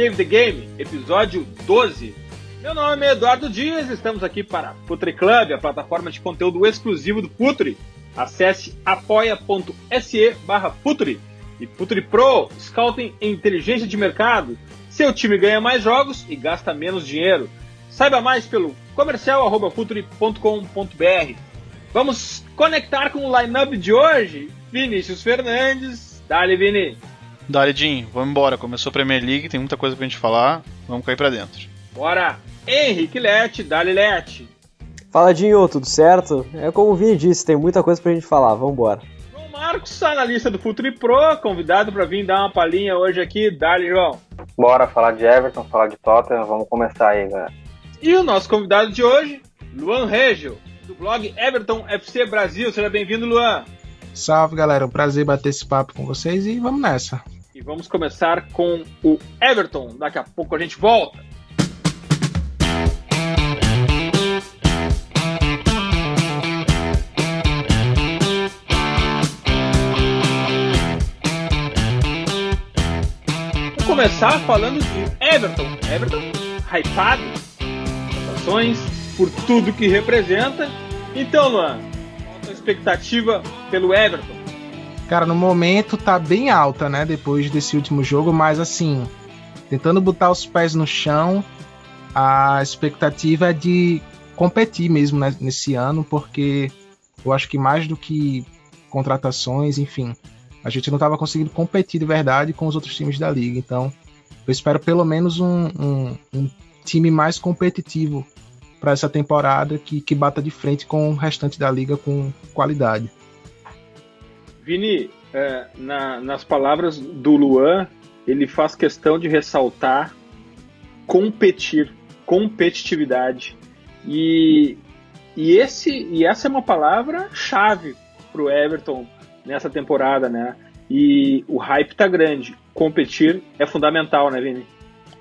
Save the Game, episódio 12. Meu nome é Eduardo Dias, estamos aqui para Putri Club, a plataforma de conteúdo exclusivo do Putri. Acesse apoia.se barra e Putri Pro, Scouting em Inteligência de Mercado. Seu time ganha mais jogos e gasta menos dinheiro. Saiba mais pelo comercial.putri.com.br. Vamos conectar com o lineup de hoje. Vinícius Fernandes. Dale, Vini. Dale, Jim. Vamos embora. Começou a Premier League, tem muita coisa pra gente falar. Vamos cair pra dentro. Bora. Henrique Lete. Dale, Lete. Fala, Dinho. Tudo certo? É como o Vini disse, tem muita coisa pra gente falar. Vamos embora. João Marcos, analista do Futuri Pro, convidado para vir dar uma palhinha hoje aqui. Dale, João. Bora falar de Everton, falar de Tottenham. Vamos começar aí, galera. E o nosso convidado de hoje, Luan Regio, do blog Everton FC Brasil. Seja bem-vindo, Luan. Salve, galera. Um prazer bater esse papo com vocês e vamos nessa. E vamos começar com o Everton. Daqui a pouco a gente volta. Vamos começar falando de Everton. Everton, hypado, ações, por tudo que representa. Então, Luan, qual a expectativa pelo Everton? Cara, no momento tá bem alta, né? Depois desse último jogo, mas assim, tentando botar os pés no chão, a expectativa é de competir mesmo né, nesse ano, porque eu acho que mais do que contratações, enfim, a gente não estava conseguindo competir de verdade com os outros times da liga. Então, eu espero pelo menos um, um, um time mais competitivo para essa temporada que, que bata de frente com o restante da liga com qualidade. Vini, é, na, nas palavras do Luan, ele faz questão de ressaltar competir, competitividade. E, e, esse, e essa é uma palavra chave para o Everton nessa temporada, né? E o hype tá grande. Competir é fundamental, né, Vini?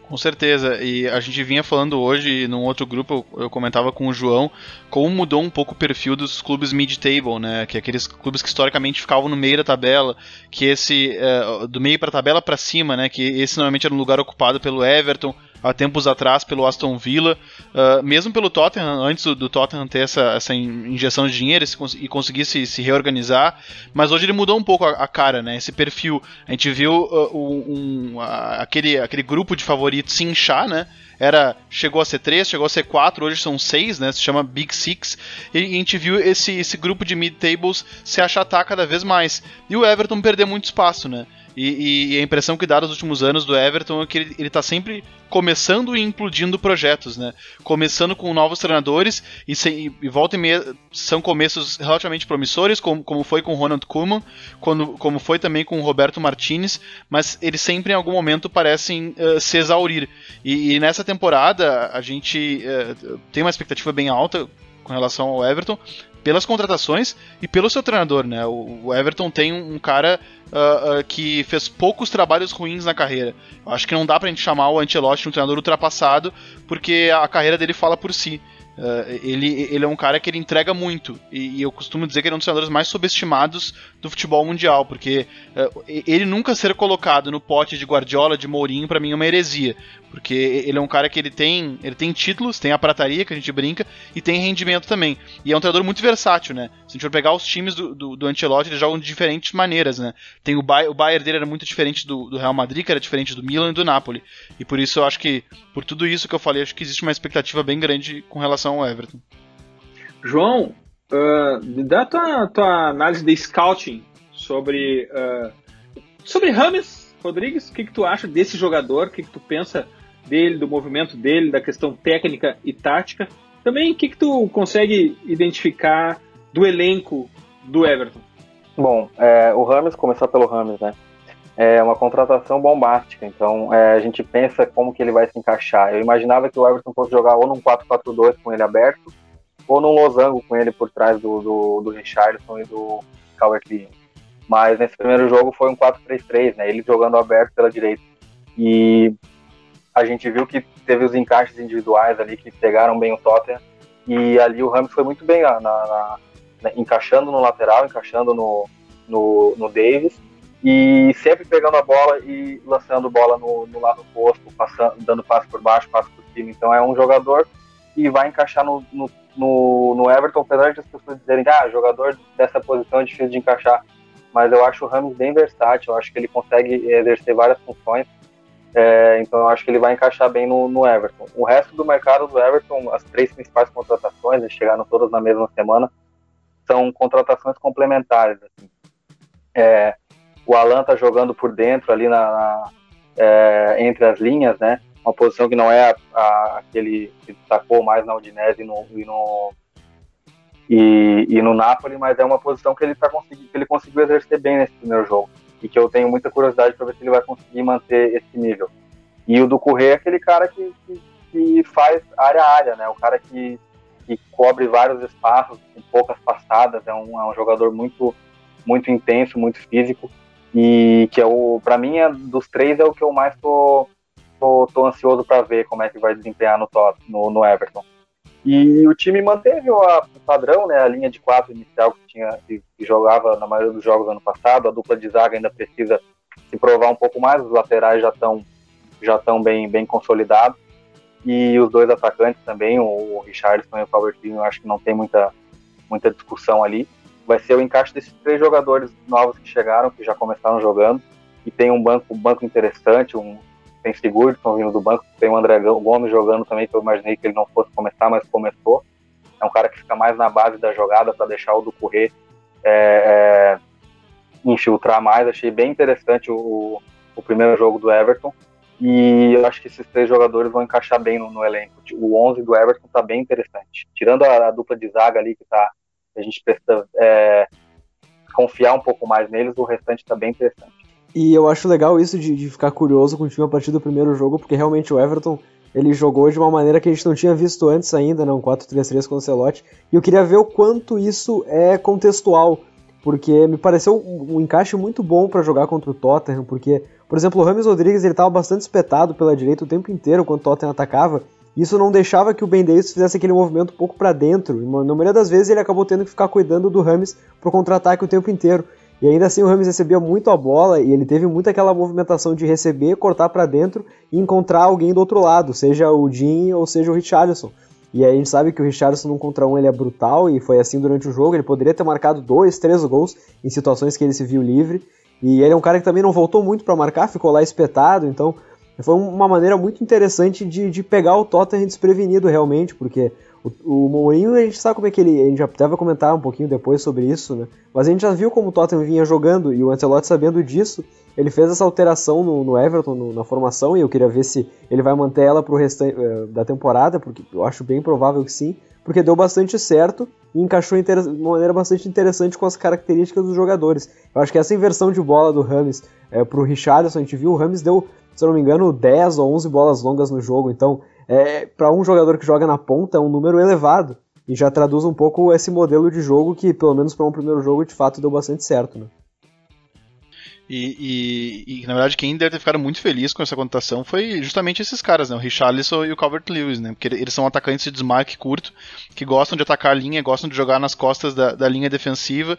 Com certeza, e a gente vinha falando hoje num outro grupo, eu, comentava com o João, como mudou um pouco o perfil dos clubes mid-table, né? Que é aqueles clubes que historicamente ficavam no meio da tabela, que esse é, do meio para tabela para cima, né? Que esse normalmente era um lugar ocupado pelo Everton, há tempos atrás pelo Aston Villa, uh, mesmo pelo Tottenham, antes do, Tottenham ter essa, essa injeção de dinheiro e, conseguir se, se, reorganizar, mas hoje ele mudou um pouco a, a cara, né? Esse perfil. A gente viu uh, um, aquele, aquele grupo de favoritos se inchar, né? Era, chegou a ser 3, chegou a ser 4, hoje são 6, né? Se chama Big Six. E a gente viu esse, esse grupo de mid-tables se achatar cada vez mais. E o Everton perder muito espaço, né? E, e, a impressão que dá nos últimos anos do Everton é que ele, ele tá sempre começando e implodindo projetos, né? Começando com novos treinadores e, se, e volta e meia são começos relativamente promissores, como, como foi com o Ronald Koeman, quando, como foi também com o Roberto Martinez, mas eles sempre em algum momento parecem uh, se exaurir. E, e, nessa temporada a gente uh, tem uma expectativa bem alta com relação ao Everton, pelas contratações e pelo seu treinador, né? O, Everton tem um, cara uh, uh, que fez poucos trabalhos ruins na carreira. Acho que não dá pra gente chamar o Ancelotti um treinador ultrapassado, porque a carreira dele fala por si. Uh, ele, ele é um cara que ele entrega muito. E, e, eu costumo dizer que ele é um dos treinadores mais subestimados do futebol mundial, porque uh, ele nunca ser colocado no pote de Guardiola, de Mourinho, para mim é uma heresia. Porque ele é um cara que ele tem, ele tem títulos, tem a prataria que a gente brinca, e tem rendimento também. E é um treinador muito versátil, né? Se a gente for pegar os times do, do, do Ancelotti, eles jogam de diferentes maneiras, né? Tem o, Bayern, o Bayern dele era muito diferente do, do Real Madrid, que era diferente do Milan e do Napoli. E por isso eu acho que, por tudo isso que eu falei, acho que existe uma expectativa bem grande com relação ao Everton. João, uh, me dá tua, tua análise de scouting sobre, uh, sobre Rames Rodrigues. O que, que tu acha desse jogador? O que, que tu pensa dele, do movimento dele, da questão técnica e tática? Também o que, que tu consegue identificar do elenco do Everton? Bom, é, o Rames, começar pelo Rames, né? É uma contratação bombástica, então é, a gente pensa como que ele vai se encaixar. Eu imaginava que o Everton fosse jogar ou num 4-4-2 com ele aberto, ou num losango com ele por trás do, do, do Richardson e do Calvert-Lewin. Mas nesse primeiro jogo foi um 4-3-3, né? Ele jogando aberto pela direita. E a gente viu que teve os encaixes individuais ali que pegaram bem o Tottenham. E ali o Ramos foi muito bem na, na, na, encaixando no lateral, encaixando no, no, no Davis e sempre pegando a bola e lançando bola no, no lado oposto, passando, dando passo por baixo, passo por cima. Então é um jogador que vai encaixar no, no, no, no Everton, apesar de as pessoas dizerem que ah, jogador dessa posição é difícil de encaixar. Mas eu acho o Ramos bem versátil, eu acho que ele consegue exercer várias funções. É, então eu acho que ele vai encaixar bem no, no, Everton. O resto do mercado do Everton, as três principais contratações, eles chegaram todas na mesma semana, são contratações complementares. Assim. É, o Alan tá jogando por dentro ali na, na é, entre as linhas, né? Uma posição que não é a, a, aquele que destacou mais na Udinese e no, e no, e, e, no Napoli, mas é uma posição que ele, tá que ele conseguiu exercer bem nesse primeiro jogo e que eu tenho muita curiosidade para ver se ele vai conseguir manter esse nível. E o do Correia é aquele cara que, que, que, faz área a área, né? O cara que, que cobre vários espaços com poucas passadas, é um, é um jogador muito muito intenso, muito físico e que é o para mim é, dos três é o que eu mais tô, tô, tô ansioso para ver como é que vai desempenhar no, top, no, no Everton. E o time manteve o padrão, né, a linha de quatro inicial que tinha que, jogava na maioria dos jogos ano passado. A dupla de zaga ainda precisa se provar um pouco mais. Os laterais já estão já estão bem bem consolidados e os dois atacantes também, o, Richardson e o Calvertinho, eu acho que não tem muita muita discussão ali vai ser o encaixe desses três jogadores novos que chegaram, que já começaram jogando, e tem um banco, um banco interessante, um, tem Sigurdsson vindo do banco, tem o André Gomes jogando também, que eu imaginei que ele não fosse começar, mas começou. É um cara que fica mais na base da jogada para deixar o do correr é, é, infiltrar mais. Achei bem interessante o, o primeiro jogo do Everton. E eu acho que esses três jogadores vão encaixar bem no, no elenco. O 11 do Everton está bem interessante. Tirando a, a, dupla de zaga ali, que está a gente precisa é, confiar um pouco mais neles, o restante está bem interessante. E eu acho legal isso de, de, ficar curioso com o time a partir do primeiro jogo, porque realmente o Everton ele jogou de uma maneira que a gente não tinha visto antes ainda, não, 4-3-3 com o Celote, e eu queria ver o quanto isso é contextual, porque me pareceu um, um encaixe muito bom para jogar contra o Tottenham, porque, por exemplo, o Rames Rodrigues ele estava bastante espetado pela direita o tempo inteiro quando o Tottenham atacava, isso não deixava que o Ben Davis fizesse aquele movimento um pouco para dentro. Na maioria das vezes ele acabou tendo que ficar cuidando do Rames pro contra-ataque o tempo inteiro. E ainda assim o Rames recebia muito a bola e ele teve muito aquela movimentação de receber, cortar para dentro e encontrar alguém do outro lado, seja o Jim ou seja o Richarlison. E aí a gente sabe que o Richarlison num contra um ele é brutal e foi assim durante o jogo. Ele poderia ter marcado dois, três gols em situações que ele se viu livre. E ele é um cara que também não voltou muito para marcar, ficou lá espetado. Então foi uma maneira muito interessante de, de pegar o Tottenham desprevenido realmente, porque o, o Mourinho, a gente sabe como é que ele. A gente já deve comentar um pouquinho depois sobre isso, né? Mas a gente já viu como o Tottenham vinha jogando e o Ancelotti, sabendo disso, ele fez essa alteração no, no Everton, no, na formação, e eu queria ver se ele vai manter ela pro restante uh, da temporada, porque eu acho bem provável que sim, porque deu bastante certo e encaixou de uma maneira bastante interessante com as características dos jogadores. Eu acho que essa inversão de bola do Rames é, pro Richarlison, a gente viu, o Rames deu se eu não me engano, 10 ou 11 bolas longas no jogo. Então, é, para um jogador que joga na ponta, é um número elevado. E já traduz um pouco esse modelo de jogo que, pelo menos para um primeiro jogo, de fato deu bastante certo. Né? E, e, e, na verdade, quem deve ter ficado muito feliz com essa contratação foi justamente esses caras, né? O Richarlison e o Calvert Lewis, né? Porque eles são atacantes de desmarque curto, que gostam de atacar a linha, gostam de jogar nas costas da, da linha defensiva.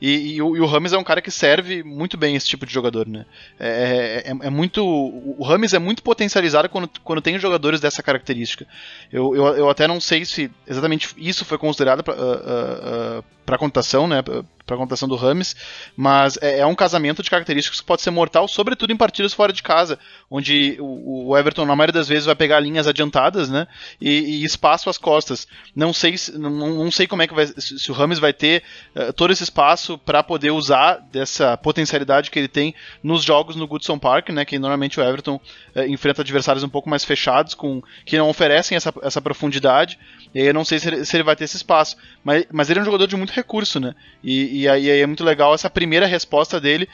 E, e, o, o Rames é um cara que serve muito bem esse tipo de jogador, né? É, é, é muito. O Rames é muito potencializado quando, quando tem jogadores dessa característica. Eu, eu, eu até não sei se exatamente isso foi considerado para uh, uh, uh, a contação, né? Para a contação do Rames, mas é, é, um casamento de características que pode ser mortal, sobretudo em partidas fora de casa, onde o, o Everton na maioria das vezes vai pegar linhas adiantadas, né, e, e espaço às costas. Não sei, não, não sei como é que vai, se o Rames vai ter uh, todo esse espaço para poder usar dessa potencialidade que ele tem nos jogos no Goodson Park, né, que normalmente o Everton uh, enfrenta adversários um pouco mais fechados, com que não oferecem essa, essa profundidade. E eu não sei se ele, se ele vai ter esse espaço, mas, mas ele é um jogador de muito recurso, né, e, e aí, é muito legal essa primeira resposta dele,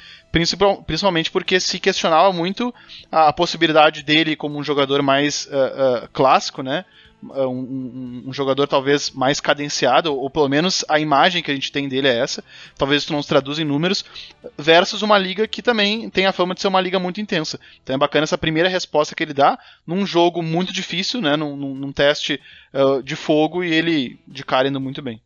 principalmente porque se questionava muito a, possibilidade dele como um jogador mais uh, uh, clássico, né? Um, um, um, jogador talvez mais cadenciado, ou, pelo menos a imagem que a gente tem dele é essa, talvez isso não se traduza em números, versus uma liga que também tem a fama de ser uma liga muito intensa. Então é bacana essa primeira resposta que ele dá num jogo muito difícil, né, num, num teste uh, de fogo, e ele de cara indo muito bem.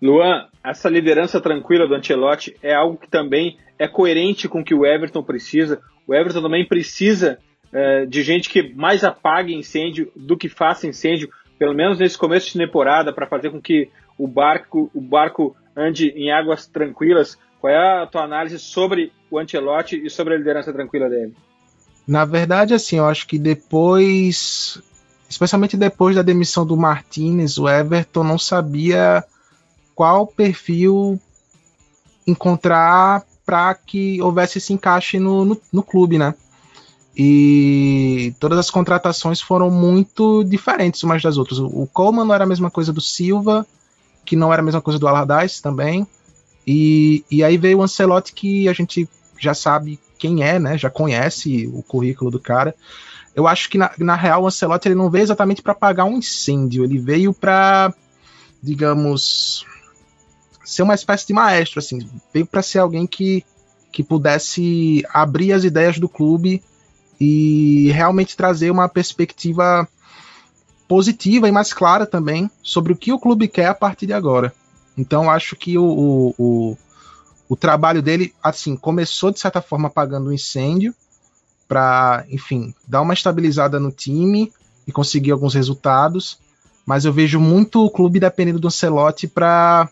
Luan, essa liderança tranquila do Ancelotti é algo que também é coerente com o que o Everton precisa. O Everton também precisa é, de gente que mais apague incêndio do que faça incêndio, pelo menos nesse começo de temporada, para fazer com que o barco, o barco ande em águas tranquilas. Qual é a tua análise sobre o Ancelotti e sobre a liderança tranquila dele? Na verdade, assim, eu acho que depois, especialmente depois da demissão do Martinez, o Everton não sabia qual perfil encontrar para que houvesse esse encaixe no, no, no, clube, né? E todas as contratações foram muito diferentes umas das outras. O Coleman não era a mesma coisa do Silva, que não era a mesma coisa do Allardyce também. E, e aí veio o Ancelotti que a gente já sabe quem é, né? Já conhece o currículo do cara. Eu acho que na, na real o Ancelotti ele não veio exatamente para apagar um incêndio, ele veio para, digamos, ser uma espécie de maestro, assim, veio para ser alguém que, que pudesse abrir as ideias do clube e realmente trazer uma perspectiva positiva e mais clara também sobre o que o clube quer a partir de agora. Então acho que o, o, o, o trabalho dele, assim, começou de certa forma apagando o um incêndio para, enfim, dar uma estabilizada no time e conseguir alguns resultados. Mas eu vejo muito o clube dependendo do Ancelotti para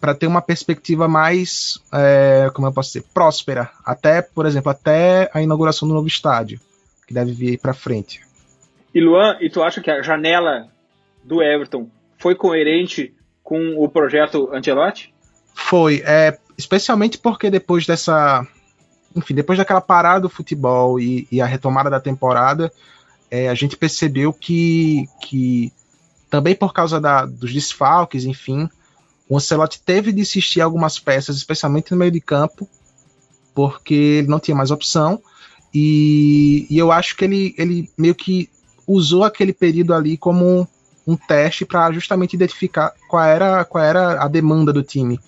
para ter uma perspectiva mais, é, como eu posso dizer, próspera, até, por exemplo, até a inauguração do novo estádio, que deve vir para frente. E Luan, e tu acha que a janela do Everton foi coerente com o projeto Ancelotti? Foi, é, especialmente porque depois dessa, enfim, depois daquela parada do futebol e, e a retomada da temporada, é, a gente percebeu que, que também por causa da, dos desfalques, enfim, o Ancelotti teve de insistir algumas peças, especialmente no meio de campo, porque ele não tinha mais opção. E, e eu acho que ele, ele meio que usou aquele período ali como um teste para justamente identificar qual era, qual era a demanda do time,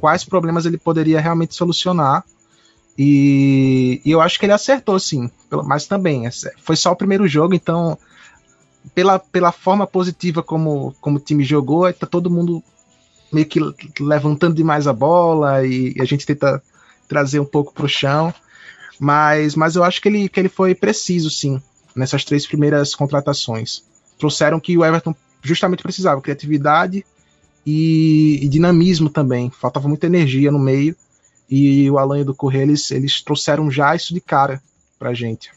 quais problemas ele poderia realmente solucionar. E, e eu acho que ele acertou, sim. Mas também, é, foi só o primeiro jogo, então, pela, pela forma positiva como, como o time jogou, tá todo mundo meio que levantando demais a bola e, e a gente tenta trazer um pouco para o chão. Mas, mas eu acho que ele, que ele foi preciso, sim nessas três primeiras contratações. Trouxeram que o Everton justamente precisava, criatividade e, e dinamismo também. Faltava muita energia no meio e o Alan e do Correia, eles, eles trouxeram já isso de cara pra gente.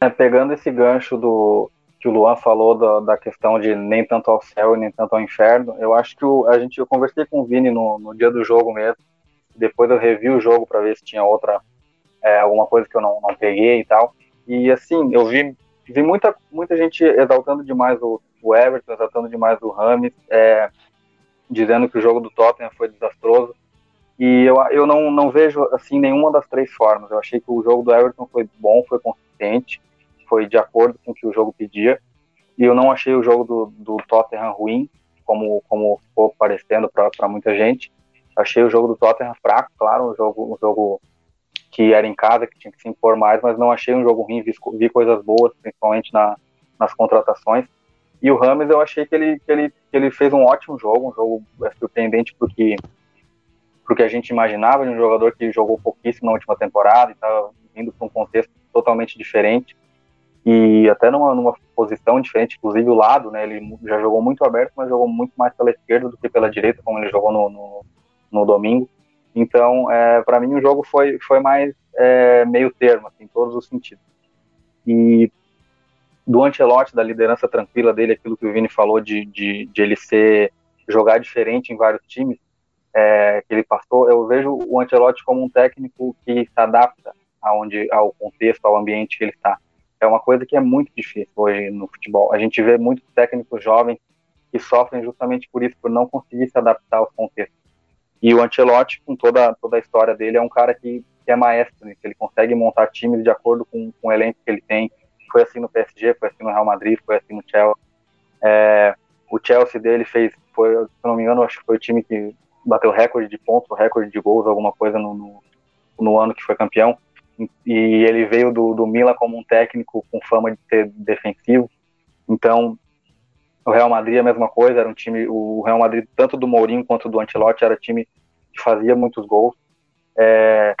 É, pegando esse gancho do que o Luan falou da, da, questão de nem tanto ao céu e nem tanto ao inferno, eu acho que o, a gente eu conversei com o Vini no, no dia do jogo mesmo. Depois eu revi o jogo para ver se tinha outra é, alguma coisa que eu não, não peguei e tal. E assim, eu vi, vi muita, muita gente exaltando demais o, o Everton, exaltando demais o Rames, é, dizendo que o jogo do Tottenham foi desastroso. E eu, eu não, não vejo assim nenhuma das três formas. Eu achei que o jogo do Everton foi bom, foi consistente, foi de acordo com o que o jogo pedia. E eu não achei o jogo do, do Tottenham ruim, como, como ficou parecendo para muita gente. Achei o jogo do Tottenham fraco, claro, um jogo, um jogo que era em casa, que tinha que se impor mais, mas não achei um jogo ruim, vi, vi coisas boas, principalmente na, nas contratações. E o Rames eu achei que ele, que ele, que ele fez um ótimo jogo, um jogo é, surpreendente porque porque a gente imaginava de um jogador que jogou pouquíssimo na última temporada e estava vindo para um contexto totalmente diferente e até numa, numa posição diferente, inclusive o lado, né? Ele já jogou muito aberto, mas jogou muito mais pela esquerda do que pela direita, como ele jogou no, no, no domingo. Então, é, para mim, o jogo foi, foi mais é, meio termo, assim, em todos os sentidos. E do Ancelotti, da liderança tranquila dele, aquilo que o Vini falou de, de, de ele ser jogar diferente em vários times é, que ele passou, eu vejo o Ancelotti como um técnico que se adapta aonde, ao contexto, ao ambiente que ele está. É uma coisa que é muito difícil hoje no futebol. A gente vê muitos técnicos jovens que sofrem justamente por isso, por não conseguir se adaptar aos contextos. E o Ancelotti, com toda, toda a história dele, é um cara que, que é maestro, que ele consegue montar times de acordo com, com o elenco que ele tem. Foi assim no PSG, foi assim no Real Madrid, foi assim no Chelsea. É, o Chelsea dele fez, foi, se não me engano, acho que foi o time que bateu recorde de pontos, recorde de gols, alguma coisa no, no, no ano que foi campeão. E ele veio do, do Milan como um técnico com fama de ser defensivo. Então, O Real Madrid a mesma coisa, era um time, o Real Madrid, tanto do Mourinho quanto do Ancelotti, era time que fazia muitos gols. É,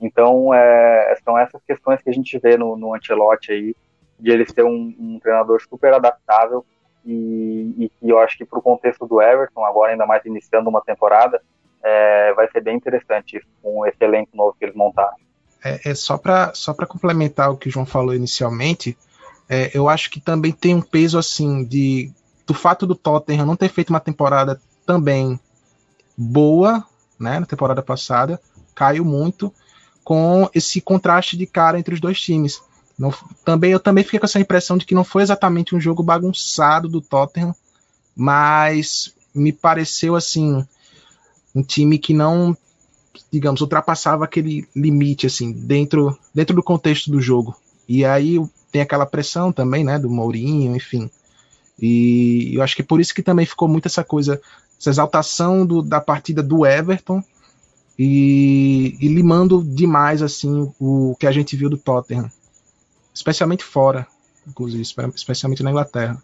então, é, são essas questões que a gente vê no, no aí, de ele ser um, um treinador super adaptável e, e, eu acho que para o contexto do Everton, agora ainda mais iniciando uma temporada, é, vai ser bem interessante isso, com esse elenco novo que eles montaram. É, é só para só complementar o que o João falou inicialmente, é, eu acho que também tem um peso assim de do fato do Tottenham não ter feito uma temporada também boa, né, na temporada passada, caiu muito com esse contraste de cara entre os dois times. Não, também eu também fiquei com essa impressão de que não foi exatamente um jogo bagunçado do Tottenham, mas me pareceu assim um time que não, digamos, ultrapassava aquele limite assim dentro dentro do contexto do jogo. E aí tem aquela pressão também, né, do Mourinho, enfim. E eu acho que é por isso que também ficou muito essa coisa, essa exaltação do, da partida do Everton e, e limando demais assim o que a gente viu do Tottenham especialmente fora, inclusive, especialmente na Inglaterra.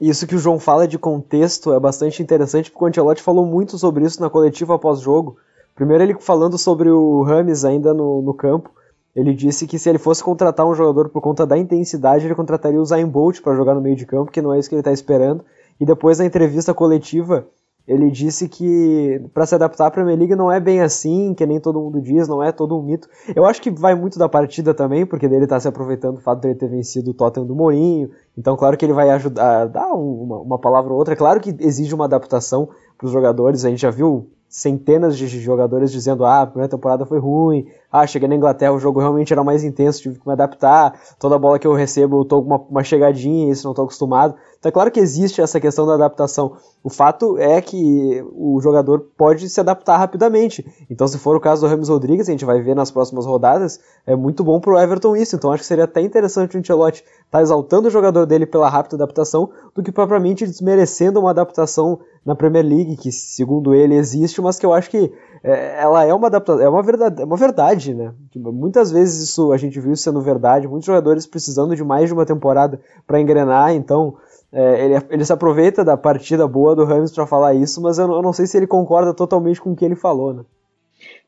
Isso que o João fala de contexto é bastante interessante, porque o Ancelotti falou muito sobre isso na coletiva após jogo. Primeiro ele falando sobre o Rames ainda no, no campo, ele disse que se ele fosse contratar um jogador por conta da intensidade, ele contrataria o Zayn Bolt para jogar no meio de campo, que não é isso que ele está esperando. E depois na entrevista coletiva, ele disse que para se adaptar à Premier League não é bem assim, que nem todo mundo diz, não é todo um mito. Eu acho que vai muito da partida também, porque dele tá se aproveitando do fato de ele ter vencido o Tottenham do Mourinho. Então, claro que ele vai ajudar dar uma, uma palavra ou outra. É claro que exige uma adaptação para os jogadores. A gente já viu centenas de jogadores dizendo: ah, a primeira temporada foi ruim, ah, cheguei na Inglaterra, o jogo realmente era mais intenso, tive que me adaptar, toda bola que eu recebo eu tô com uma, uma chegadinha, isso não tô acostumado. Então é claro que existe essa questão da adaptação. O fato é que o jogador pode se adaptar rapidamente. Então, se for o caso do Ramos Rodrigues, a gente vai ver nas próximas rodadas, é muito bom pro Everton isso. Então, acho que seria até interessante o Ancelotti estar tá exaltando o jogador dele pela rápida adaptação, do que propriamente desmerecendo uma adaptação na Premier League, que segundo ele existe, mas que eu acho que é, ela é uma adaptação, é uma verdade, é uma verdade, né? Muitas vezes isso a gente viu sendo verdade, muitos jogadores precisando de mais de uma temporada para engrenar, então é, ele, ele se aproveita da partida boa do Rams para falar isso, mas eu não, eu não, sei se ele concorda totalmente com o que ele falou, né?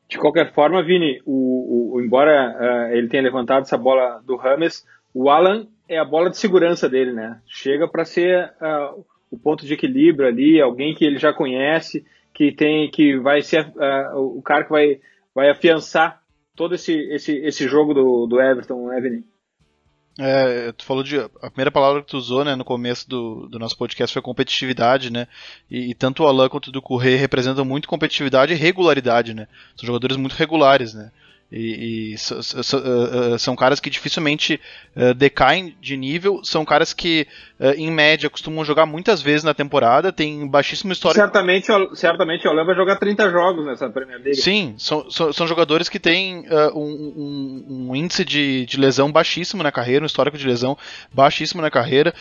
De qualquer forma, Vini, o, o embora uh, ele tenha levantado essa bola do Rames, o Alan é a bola de segurança dele, né? Chega para ser uh, o ponto de equilíbrio ali, alguém que ele já conhece, que tem, que vai ser uh, o cara que vai, vai afiançar todo esse, esse, esse jogo do, do Everton, né, Vini? É, tu falou de. A primeira palavra que tu usou né, no começo do, do nosso podcast foi competitividade, né? E, e tanto o Alan quanto o Correia representam muito competitividade e regularidade, né? São jogadores muito regulares, né? E, e so, so, so, uh, são caras que dificilmente uh, decaem de nível, são caras que, uh, em média, costumam jogar muitas vezes na temporada, tem baixíssimo histórico. Certamente, certamente o Alan vai jogar 30 jogos nessa Premier League. Sim, são, são, são jogadores que têm um, um, um, índice de, de lesão baixíssimo na carreira, um histórico de lesão baixíssimo na carreira,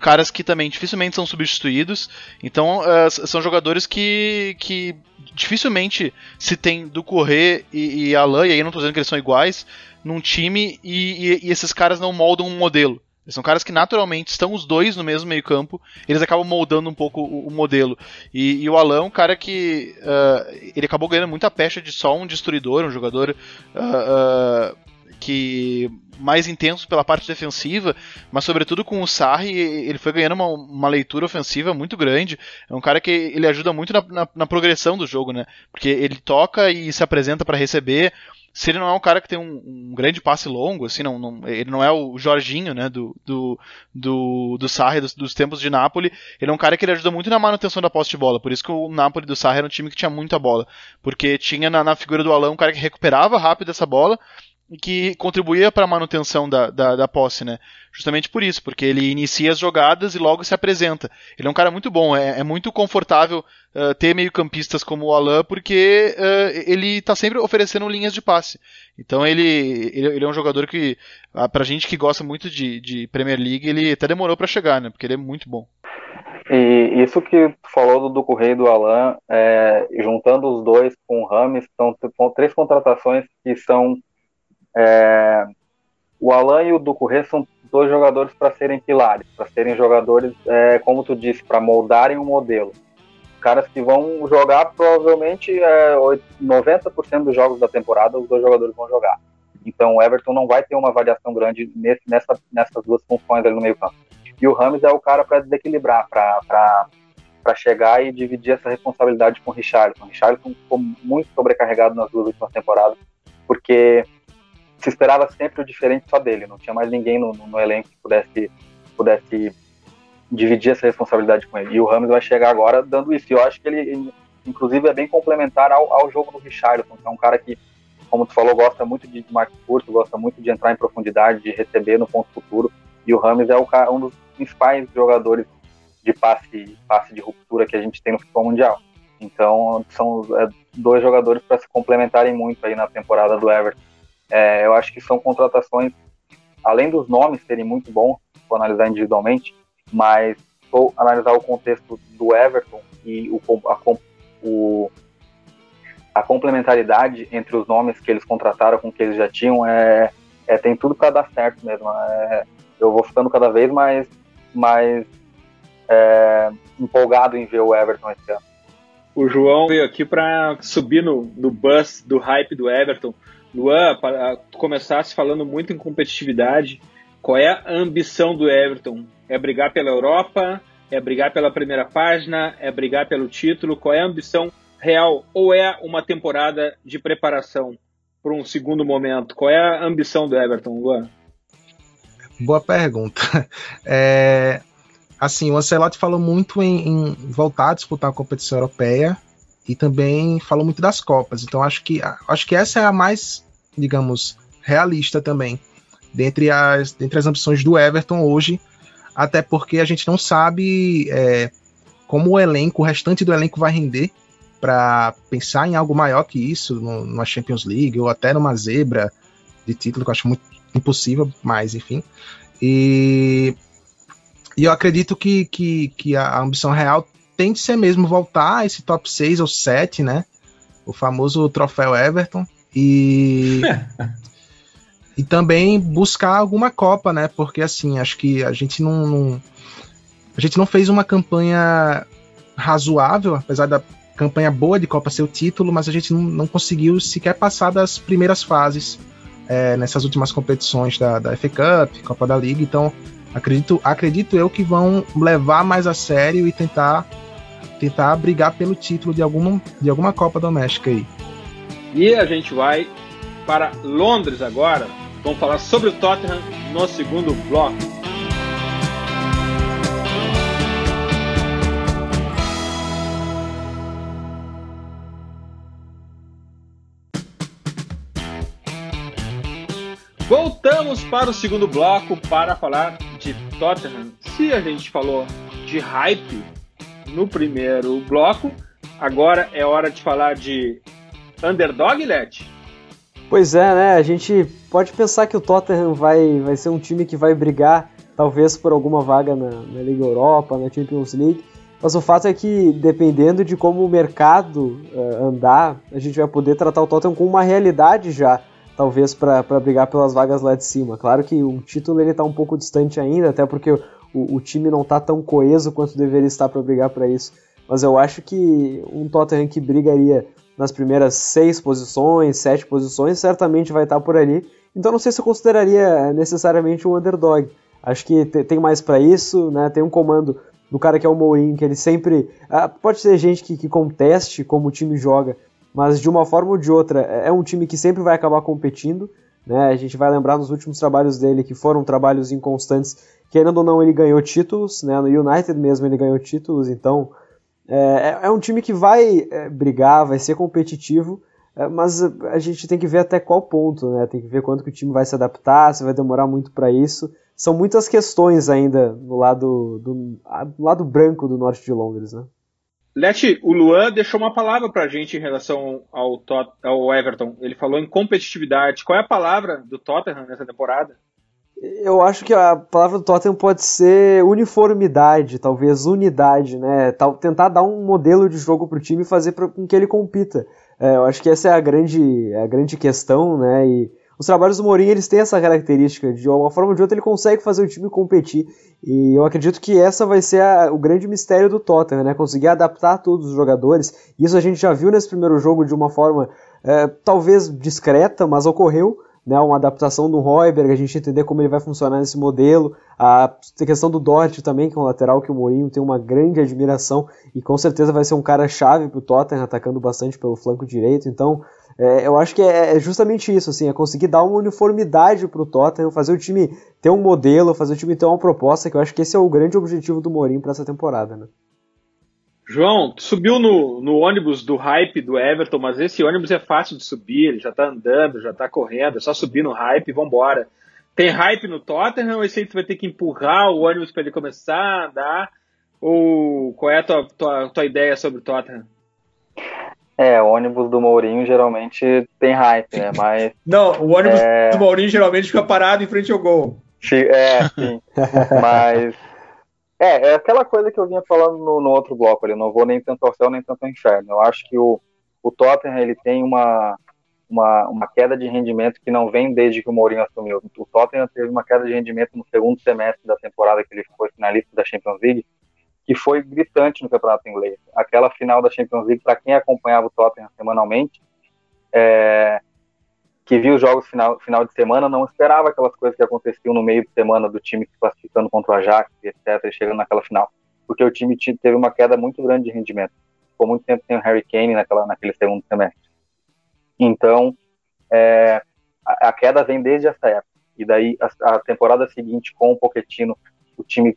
caras que também dificilmente são substituídos, então são jogadores que, que dificilmente se tem do Correr e, e Alan, e aí não tô dizendo que eles são iguais, num time e, e, e esses caras não moldam um modelo. Eles são caras que naturalmente estão os dois no mesmo meio campo, eles acabam moldando um pouco o, o modelo. E, e, o Alan é um cara que uh, ele acabou ganhando muita pecha de só um destruidor, um jogador uh, uh, que mais intenso pela parte defensiva, mas sobretudo com o Sarri, ele foi ganhando uma, uma leitura ofensiva muito grande. É um cara que ele ajuda muito na, na, na progressão do jogo, né? Porque ele toca e se apresenta para receber. Se ele não é um cara que tem um, um grande passe longo, assim, não, não, ele não é o Jorginho, né, do, do, do, do Sarri dos, dos, tempos de Napoli, ele é um cara que ele ajuda muito na manutenção da posse de bola, por isso que o Napoli do Sarri era um time que tinha muita bola, porque tinha na, na figura do Alão um cara que recuperava rápido essa bola, que contribuía para a manutenção da, da, da, posse, né? Justamente por isso, porque ele inicia as jogadas e logo se apresenta. Ele é um cara muito bom, é, é muito confortável uh, ter meio-campistas como o Alain, porque uh, ele está sempre oferecendo linhas de passe. Então ele, ele, ele é um jogador que, uh, pra gente que gosta muito de, de Premier League, ele até demorou para chegar, né? Porque ele é muito bom. E isso que tu falou do, Correio do Alain, é, juntando os dois com o Rames, são três contratações que são é, o Alan e o Ducuré são dois jogadores para serem pilares, para serem jogadores, é, como tu disse, para moldarem um modelo. Caras que vão jogar provavelmente é, 90% dos jogos da temporada, os dois jogadores vão jogar. Então o Everton não vai ter uma variação grande nesse, nessa, nessas duas funções ali no meio campo. E o Rames é o cara para desequilibrar, para chegar e dividir essa responsabilidade com o Richarlison. O Richarlison ficou muito sobrecarregado nas duas últimas temporadas, porque se esperava sempre o diferente só dele, não tinha mais ninguém no, no elenco que pudesse, pudesse dividir essa responsabilidade com ele. E o Ramos vai chegar agora dando isso. E eu acho que ele, inclusive, é bem complementar ao, ao jogo do Richarlison, que é um cara que, como tu falou, gosta muito de marco curto, gosta muito de entrar em profundidade, de receber no ponto futuro. E o Ramos é o, um dos principais jogadores de passe, passe de ruptura que a gente tem no futebol mundial. Então, são é, dois jogadores para se complementarem muito aí na temporada do Everton. É, eu acho que são contratações, além dos nomes serem muito bons, vou analisar individualmente, mas vou analisar o contexto do Everton e o, a, o, a complementaridade entre os nomes que eles contrataram com que eles já tinham é, é tem tudo para dar certo mesmo. É, eu vou ficando cada vez mais, mais é, empolgado em ver o Everton esse ano. O João veio aqui para subir no, no bus do hype do Everton. Luan, para começasse falando muito em competitividade, qual é a ambição do Everton? É brigar pela Europa? É brigar pela primeira página? É brigar pelo título? Qual é a ambição real? Ou é uma temporada de preparação para um segundo momento? Qual é a ambição do Everton, Luan? Boa pergunta. É, assim, o Ancelotti falou muito em, em voltar a disputar a competição europeia e também falou muito das Copas. Então acho que acho que essa é a mais, digamos, realista também dentre as dentre as ambições do Everton hoje, até porque a gente não sabe é, como o elenco, o restante do elenco vai render para pensar em algo maior que isso, numa Champions League ou até numa zebra de título, que eu acho muito impossível, mas enfim. E, e eu acredito que, que, que a ambição real tem de ser mesmo voltar a esse top 6 ou 7, né? O famoso troféu Everton. E. e também buscar alguma Copa, né? Porque assim, acho que a gente não, não, a gente não fez uma campanha razoável, apesar da campanha boa de Copa ser o título, mas a gente não, não conseguiu sequer passar das primeiras fases é, nessas últimas competições da, da FA Cup, Copa da Liga. Então, acredito, acredito eu que vão levar mais a sério e tentar tentar brigar pelo título de alguma, de alguma Copa Doméstica aí. E a gente vai para Londres agora. Vamos falar sobre o Tottenham no segundo bloco. Voltamos para o segundo bloco para falar de Tottenham. Se a gente falou de hype no primeiro bloco. Agora é hora de falar de underdog, Let? Pois é, né? A gente pode pensar que o Tottenham vai, vai ser um time que vai brigar, talvez, por alguma vaga na, na Liga Europa, na Champions League. Mas o fato é que, dependendo de como o mercado uh, andar, a gente vai poder tratar o Tottenham com uma realidade já, talvez, para brigar pelas vagas lá de cima. Claro que o título ele está um pouco distante ainda, até porque o, o time não está tão coeso quanto deveria estar para brigar para isso. Mas eu acho que um Tottenham que brigaria nas primeiras seis posições, sete posições, certamente vai estar por ali. Então não sei se eu consideraria necessariamente um underdog. Acho que tem mais para isso, né? Tem um comando do cara que é o Mourinho, que ele sempre. Ah, pode ser gente que, que conteste como o time joga, mas de uma forma ou de outra é, é um time que sempre vai acabar competindo. Né? A gente vai lembrar nos últimos trabalhos dele que foram trabalhos inconstantes querendo ou não, ele ganhou títulos, né? No United mesmo ele ganhou títulos, então é, é, é um time que vai é, brigar, vai ser competitivo, é, mas a gente tem que ver até qual ponto, né? Tem que ver quanto que o time vai se adaptar, se vai demorar muito para isso. São muitas questões ainda no lado do, do lado branco do norte de Londres, né? Leti, o Luan deixou uma palavra para a gente em relação ao, Tot ao Everton. Ele falou em competitividade. Qual é a palavra do Tottenham nessa temporada? Eu acho que a palavra do Tottenham pode ser uniformidade, talvez unidade, né? Tentar dar um modelo de jogo para o time e fazer com que ele compita. É, eu acho que essa é a grande, a grande questão, né? E os trabalhos do Mourinho eles têm essa característica, de uma forma ou de outra ele consegue fazer o time competir, e eu acredito que essa vai ser a, o grande mistério do Tottenham, né, conseguir adaptar todos os jogadores, isso a gente já viu nesse primeiro jogo de uma forma é, talvez discreta, mas ocorreu, né, uma adaptação do Royberg, a gente entender como ele vai funcionar nesse modelo, a questão do Dort também, que é um lateral que o Mourinho tem uma grande admiração e com certeza vai ser um cara chave para o Tottenham, atacando bastante pelo flanco direito, então é, eu acho que é, é, justamente isso, assim, é conseguir dar uma uniformidade para o Tottenham, fazer o time ter um modelo, fazer o time ter uma proposta, que eu acho que esse é o grande objetivo do Mourinho para essa temporada, né? João, subiu no, no, ônibus do hype do Everton, mas esse ônibus é fácil de subir, ele já tá andando, já tá correndo, é só subir no hype e vambora. Tem hype no Tottenham ou esse aí tu vai ter que empurrar o ônibus para ele começar a andar? Ou qual é a tua, tua, tua ideia sobre o Tottenham? É, o ônibus do Mourinho geralmente tem hype, né? Mas. Não, o ônibus é... do Mourinho geralmente fica parado em frente ao gol. É, sim. Mas é, é aquela coisa que eu vinha falando no, no outro bloco ali, não vou nem tanto ao céu nem tanto ao inferno. Eu acho que o, o Tottenham ele tem uma, uma, uma queda de rendimento que não vem desde que o Mourinho assumiu. O Tottenham teve uma queda de rendimento no segundo semestre da temporada que ele foi finalista da Champions League, que foi gritante no campeonato inglês. Aquela final da Champions League, para quem acompanhava o Tottenham semanalmente, é, que viu os jogos final, final de semana não esperava aquelas coisas que aconteciam no meio de semana do time se classificando contra o Ajax, etc., e chegando naquela final. Porque o time teve uma queda muito grande de rendimento. Ficou muito tempo sem o Harry Kane naquela, naquele segundo semestre. Então, é, a, a, queda vem desde essa época. E daí, a, a temporada seguinte, com o Pochettino, o time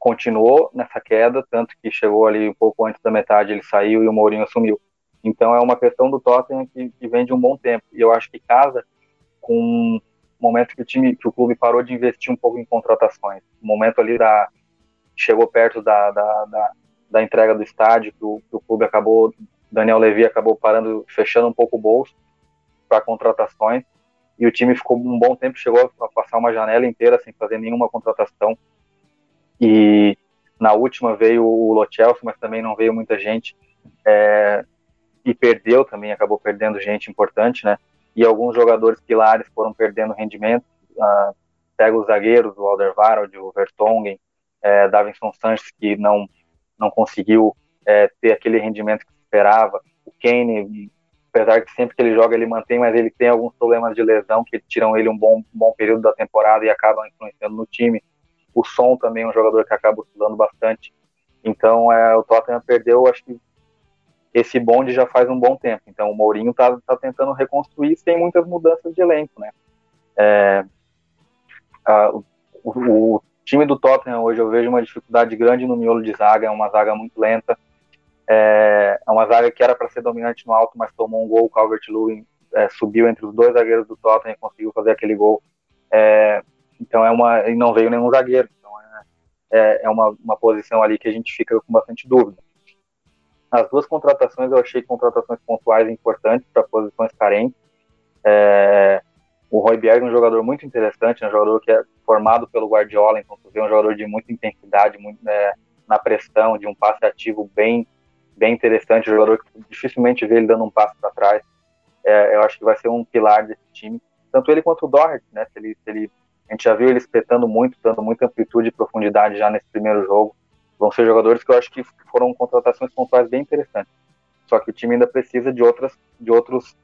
continuou nessa queda, tanto que chegou ali um pouco antes da metade, ele saiu e o Mourinho assumiu. Então é uma questão do Tottenham que, que vem de um bom tempo. E eu acho que casa com o momento que o time, que o clube parou de investir um pouco em contratações. O momento ali da chegou perto da, da, da, da entrega do estádio, que o, que o, clube acabou, Daniel Levy acabou parando, fechando um pouco o bolso para contratações. E o time ficou um bom tempo, chegou a passar uma janela inteira sem fazer nenhuma contratação. E na última veio o Lo Chelsea, mas também não veio muita gente. É, e perdeu também, acabou perdendo gente importante, né? E alguns jogadores pilares foram perdendo rendimento. Uh, pega os zagueiros, o Alderweireld, o Vertonghen, é, Davinson Sanches, que não, não conseguiu é, ter aquele rendimento que esperava. O Kane, apesar que sempre que ele joga ele mantém, mas ele tem alguns problemas de lesão que tiram ele um bom, um bom período da temporada e acabam influenciando no time. O Som também é um jogador que acaba estudando bastante. Então, é, o Tottenham perdeu, acho que esse bonde já faz um bom tempo. Então o Mourinho está tá tentando reconstruir sem muitas mudanças de elenco, né? É, a, o, o, time do Tottenham hoje eu vejo uma dificuldade grande no miolo de zaga, é uma zaga muito lenta. É, é uma zaga que era para ser dominante no alto, mas tomou um gol. O Calvert-Lewin é, subiu entre os dois zagueiros do Tottenham e conseguiu fazer aquele gol. É, então é uma e não veio nenhum zagueiro. Então é, é, é uma, uma posição ali que a gente fica com bastante dúvida. As duas contratações eu achei contratações pontuais importantes para posições carentes. É, o Roy Bjerg é um jogador muito interessante, é um jogador que é formado pelo Guardiola, então você vê um jogador de muita intensidade, muito, é, na pressão, de um passe ativo bem, bem interessante, um jogador que dificilmente vê ele dando um passo para trás. É, eu acho que vai ser um pilar desse time, tanto ele quanto o Doherty, né? Se ele, se ele, a gente já viu ele espetando muito, dando muita amplitude e profundidade já nesse primeiro jogo vão ser jogadores que eu acho que foram contratações pontuais bem interessantes. Só que o time ainda precisa de outras, de outros,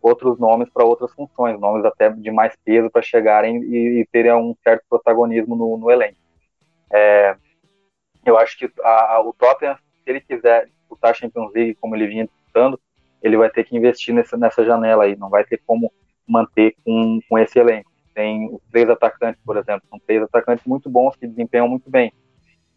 outros nomes para outras funções, nomes até de mais peso para chegarem e, e, terem um certo protagonismo no, no elenco. É, eu acho que a, a, o Tottenham, se ele quiser disputar a Champions League como ele vinha disputando, ele vai ter que investir nessa, nessa janela aí, não vai ter como manter com, com esse elenco. Tem os três atacantes, por exemplo, são três atacantes muito bons que desempenham muito bem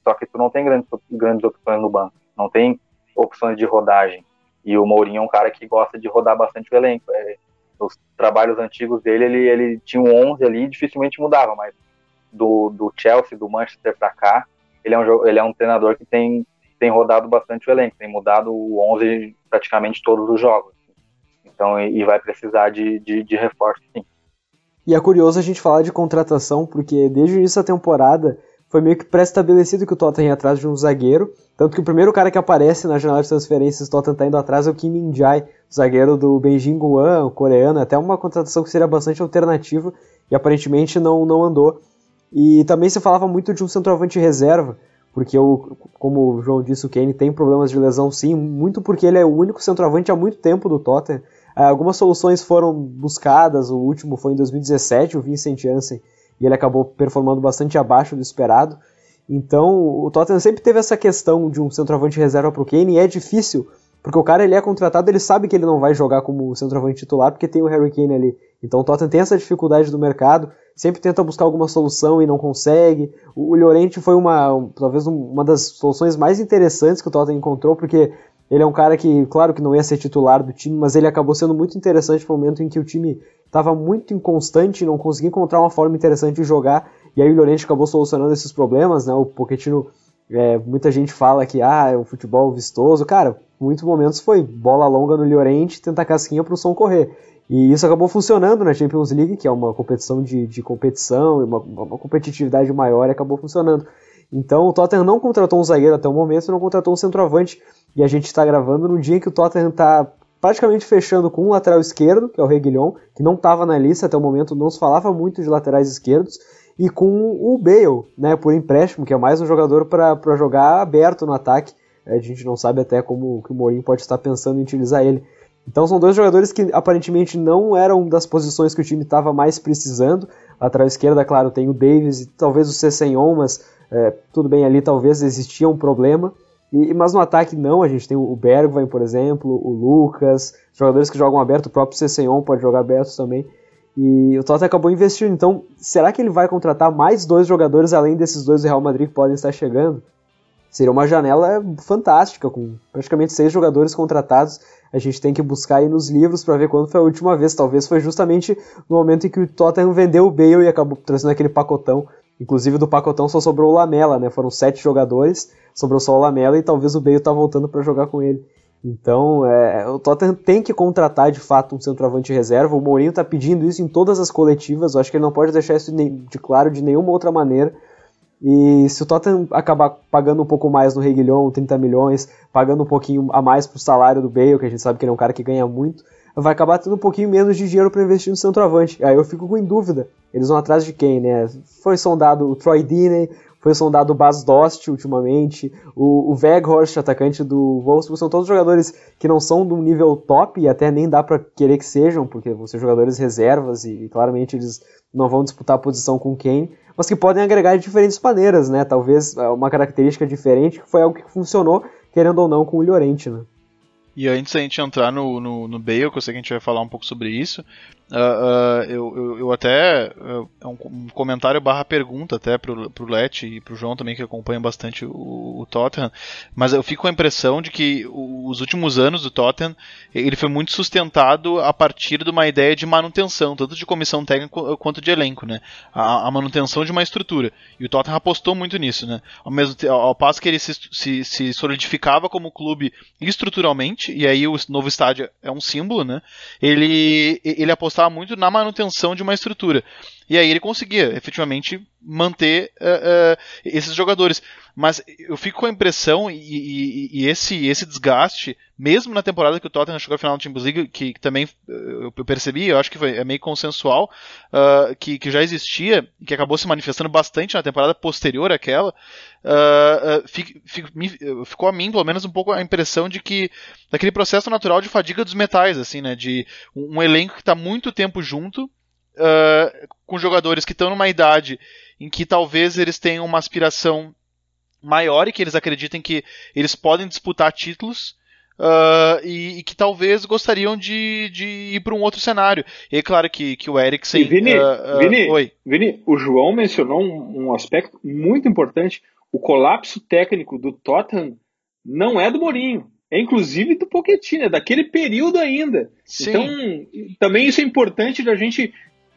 só que tu não tem grandes, grandes opções no banco, não tem opções de rodagem. E o Mourinho é um cara que gosta de rodar bastante o elenco. É, os trabalhos antigos dele, ele, ele tinha um 11 ali e dificilmente mudava, mas do, do Chelsea, do Manchester para cá, ele é, um, ele é um treinador que tem, tem rodado bastante o elenco, tem mudado o 11 praticamente todos os jogos. Então, e, e vai precisar de, de, de reforço, sim. E é curioso a gente falar de contratação, porque desde o início da temporada foi meio que pré-estabelecido que o Tottenham ia atrás de um zagueiro, tanto que o primeiro cara que aparece na janela de transferências, o Tottenham tá indo atrás é o Kim Min-jae, zagueiro do Beijing Guan, coreano, até uma contratação que seria bastante alternativa e aparentemente não, não andou. E também se falava muito de um centroavante reserva, porque eu, como o João disse, o Kane tem problemas de lesão sim, muito porque ele é o único centroavante há muito tempo do Tottenham. Ah, algumas soluções foram buscadas, o último foi em 2017, o Vincent Janssen, e ele acabou performando bastante abaixo do esperado. Então, o Tottenham sempre teve essa questão de um centroavante reserva para o Kane, e é difícil, porque o cara ele é contratado, ele sabe que ele não vai jogar como centroavante titular, porque tem o Harry Kane ali. Então o Tottenham tem essa dificuldade do mercado, sempre tenta buscar alguma solução e não consegue. O, Llorente foi uma, talvez uma das soluções mais interessantes que o Tottenham encontrou, porque ele é um cara que, claro que não ia ser titular do time, mas ele acabou sendo muito interessante no momento em que o time estava muito inconstante, não conseguia encontrar uma forma interessante de jogar, e aí o Llorente acabou solucionando esses problemas, né? O Pochettino, é, muita gente fala que ah, é um futebol vistoso, cara, muitos momentos foi bola longa no Llorente, tentar casquinha para o som correr. E isso acabou funcionando na Champions League, que é uma competição de, de competição, uma, uma competitividade maior, e acabou funcionando. Então o Tottenham não contratou um zagueiro até o momento, não contratou um centroavante, e a gente está gravando no dia em que o Tottenham está praticamente fechando com o lateral esquerdo, que é o Reguilhon, que não estava na lista até o momento, não se falava muito de laterais esquerdos, e com o Bale, né, por empréstimo, que é mais um jogador para jogar aberto no ataque. A gente não sabe até como que o Mourinho pode estar pensando em utilizar ele. Então são dois jogadores que aparentemente não eram das posições que o time estava mais precisando. Lateral esquerda, claro, tem o Davis e talvez o Cessenhon, mas é, tudo bem ali, talvez existia um problema. E, mas no ataque não, a gente tem o Bergwijn, por exemplo, o Lucas, jogadores que jogam aberto, o próprio Cessenhon pode jogar aberto também. E o Tottenham acabou investindo. Então, será que ele vai contratar mais dois jogadores além desses dois do Real Madrid que podem estar chegando? Seria uma janela fantástica, com praticamente seis jogadores contratados. A gente tem que buscar aí nos livros para ver quando foi a última vez. Talvez foi justamente no momento em que o Tottenham vendeu o Bale e acabou trazendo aquele pacotão Inclusive do pacotão só sobrou o Lamela, né? Foram sete jogadores, sobrou só o Lamela e talvez o Bale tá voltando para jogar com ele. Então, é, o Tottenham tem que contratar de fato um centroavante reserva. O Mourinho está pedindo isso em todas as coletivas. Eu acho que ele não pode deixar isso de claro de nenhuma outra maneira. E se o Tottenham acabar pagando um pouco mais no Reguilhão, 30 milhões, pagando um pouquinho a mais pro salário do Bale, que a gente sabe que ele é um cara que ganha muito, vai acabar tendo um pouquinho menos de dinheiro para investir no centroavante. Aí eu fico em dúvida. Eles vão atrás de quem, né? Foi sondado o Troy Deeney, foi sondado o Bas Dost ultimamente, o, o Weghorst, atacante do Wolfsburg, são todos jogadores que não são de um nível top e até nem dá para querer que sejam, porque vão ser jogadores reservas e, e claramente eles não vão disputar a posição com quem, mas que podem agregar de diferentes maneiras, né? Talvez é, uma característica diferente que foi algo que funcionou, querendo ou não, com o Llorente, né? E antes da gente entrar no, no, no Bale, que eu sei que a gente vai falar um pouco sobre isso, Uh, eu, eu, eu, até. É um, comentário barra pergunta até pro, pro Let e pro João também, que acompanham bastante o, o, Tottenham. Mas eu fico com a impressão de que os últimos anos do Tottenham ele foi muito sustentado a partir de uma ideia de manutenção, tanto de comissão técnica quanto de elenco, né? A, a manutenção de uma estrutura. E o Tottenham apostou muito nisso, né? Ao, mesmo ao, ao passo que ele se, se, se solidificava como clube estruturalmente, e aí o novo estádio é um símbolo, né? Ele, ele apostou muito na manutenção de uma estrutura. E aí ele conseguia efetivamente manter uh, uh, esses jogadores. Mas eu fico com a impressão, e, e, e, esse, esse desgaste, mesmo na temporada que o Tottenham chegou à final do Champions League, que, que também eu percebi, eu acho que foi, é meio consensual, uh, que, que já existia, e que acabou se manifestando bastante na temporada posterior àquela, fico, fico, me, ficou a mim, pelo menos, um pouco a impressão de que daquele processo natural de fadiga dos metais, assim, né? De um, um elenco que está muito tempo junto, uh, com jogadores que estão numa idade em que talvez eles tenham uma aspiração maior e que eles acreditem que eles podem disputar títulos. Uh, e, e, que talvez gostariam de, de ir para um outro cenário. E é claro que, que o Eriksen. E Vini, uh, uh, Vini, oi. Vini, o João mencionou um, um, aspecto muito importante. O colapso técnico do Tottenham não é do Mourinho. É inclusive do Pochettino, é daquele período ainda. Sim. Então, também isso é importante da gente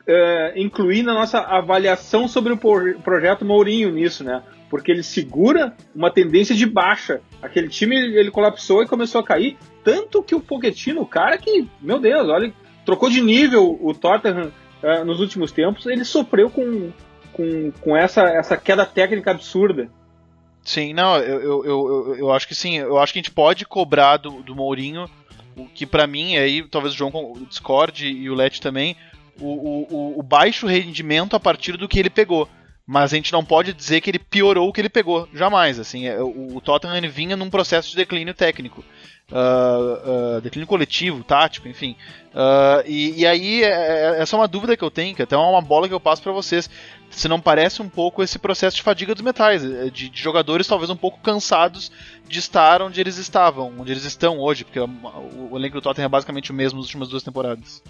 uh, incluir na nossa avaliação sobre o projeto Mourinho nisso, né? Porque ele segura uma tendência de baixa. Aquele time ele colapsou e começou a cair, tanto que o Pochettino, o cara que, meu Deus, olha, trocou de nível o Tottenham uh, nos últimos tempos, ele sofreu com com, com essa, essa queda técnica absurda. Sim, não, eu, eu, eu, eu, acho que sim. Eu acho que a gente pode cobrar do, do Mourinho, o que para mim, aí talvez o João discorde e o Let também, o, o, o baixo rendimento a partir do que ele pegou mas a gente não pode dizer que ele piorou o que ele pegou, jamais. Assim, é, o, Tottenham vinha num processo de declínio técnico, uh, uh, declínio coletivo, tático, enfim. Uh, e, e, aí é, é, essa é uma dúvida que eu tenho, que até é uma bola que eu passo para vocês. Se não parece um pouco esse processo de fadiga dos metais, de, de, jogadores talvez um pouco cansados de estar onde eles estavam, onde eles estão hoje, porque o elenco do Tottenham é basicamente o mesmo nas últimas duas temporadas.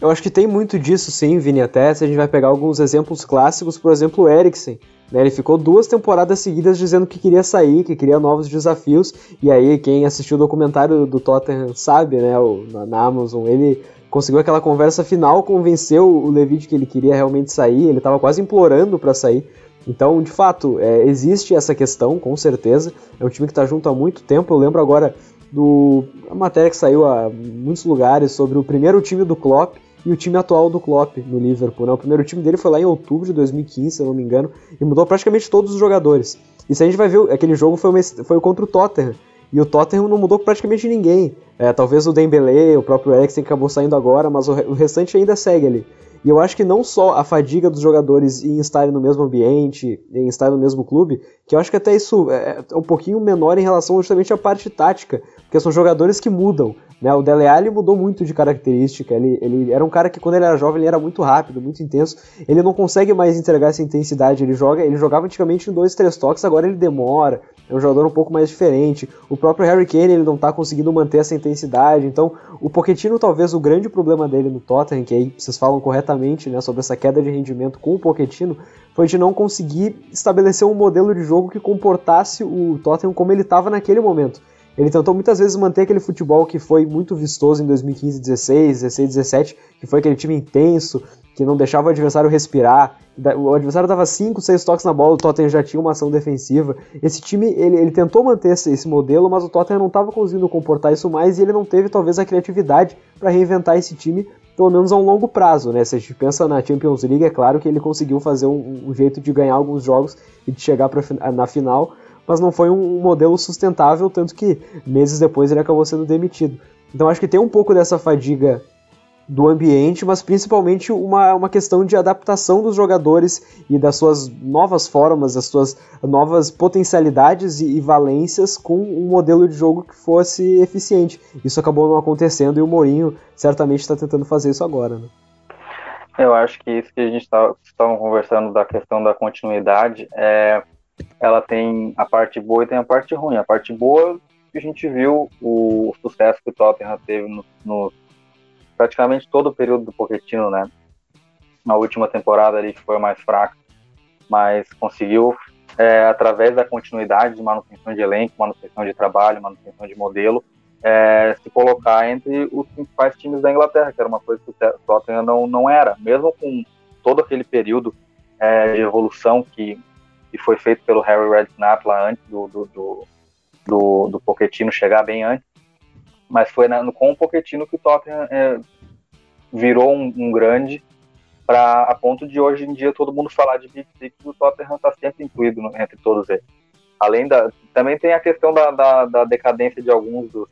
Eu acho que tem muito disso sim, Vini, até se a gente vai pegar alguns exemplos clássicos, por exemplo, o Eriksen. Né, ele ficou duas temporadas seguidas dizendo que queria sair, que queria novos desafios, e aí quem assistiu o documentário do Tottenham sabe, né, o, na, na Amazon, ele conseguiu aquela conversa final, convenceu o Levi de que ele queria realmente sair, ele estava quase implorando para sair. Então, de fato, é, existe essa questão, com certeza. É um time que está junto há muito tempo. Eu lembro agora do a matéria que saiu a muitos lugares sobre o primeiro time do Klopp, e o time atual do Klopp no Liverpool. Né? O primeiro time dele foi lá em outubro de 2015, se eu não me engano, e mudou praticamente todos os jogadores. E se a gente vai ver, aquele jogo foi, uma, foi contra o Tottenham, e o Tottenham não mudou praticamente ninguém. É, talvez o Dembélé, o próprio Eriksen acabou saindo agora, mas o, o restante ainda segue ali. E eu acho que não só a fadiga dos jogadores em estarem no mesmo ambiente, em estarem no mesmo clube, que eu acho que até isso é, é um pouquinho menor em relação justamente à parte tática, porque são jogadores que mudam. Né? O Dele Alli mudou muito de característica. Ele, ele era um cara que quando ele era jovem ele era muito rápido, muito intenso. Ele não consegue mais entregar essa intensidade. Ele joga, ele jogava antigamente em dois, três toques. Agora ele demora. É um jogador um pouco mais diferente. O próprio Harry Kane ele não está conseguindo manter essa intensidade. Então o Pochettino talvez o grande problema dele no Tottenham, que aí vocês falam corretamente, né, sobre essa queda de rendimento com o Pochettino, foi de não conseguir estabelecer um modelo de jogo que comportasse o Tottenham como ele estava naquele momento. Ele tentou muitas vezes manter aquele futebol que foi muito vistoso em 2015, 16, 16, 17, que foi aquele time intenso, que não deixava o adversário respirar. O adversário dava 5, 6 toques na bola, o Tottenham já tinha uma ação defensiva. Esse time, ele, ele tentou manter esse, esse, modelo, mas o Tottenham não estava conseguindo comportar isso mais e ele não teve talvez a criatividade para reinventar esse time, pelo menos a um longo prazo. Né? Se a gente pensa na Champions League, é claro que ele conseguiu fazer um, um jeito de ganhar alguns jogos e de chegar pra, na final, mas não foi um modelo sustentável, tanto que meses depois ele acabou sendo demitido. Então acho que tem um pouco dessa fadiga do ambiente, mas principalmente uma, uma questão de adaptação dos jogadores e das suas novas formas, das suas novas potencialidades e, e, valências com um modelo de jogo que fosse eficiente. Isso acabou não acontecendo e o Mourinho certamente está tentando fazer isso agora. Né? Eu acho que isso que a gente estava tá, conversando da questão da continuidade é ela tem a parte boa e tem a parte ruim. A parte boa a gente viu o sucesso que o Tottenham teve no, no praticamente todo o período do Pochettino, né? Na última temporada ali que foi mais fraca, mas conseguiu é, através da continuidade de manutenção de elenco, manutenção de trabalho, manutenção de modelo, é, se colocar entre os principais times da Inglaterra, que era uma coisa que o Tottenham não, não era, mesmo com todo aquele período é, de evolução que que foi feito pelo Harry Redknapp lá antes do, do, do, do, do Pochettino chegar bem antes, mas foi na, com o Pochettino que o Tottenham é, virou um, um grande para a ponto de hoje em dia todo mundo falar de Big Six o Tottenham está sempre incluído no, entre todos eles. Além da, também tem a questão da, da, da decadência de alguns dos,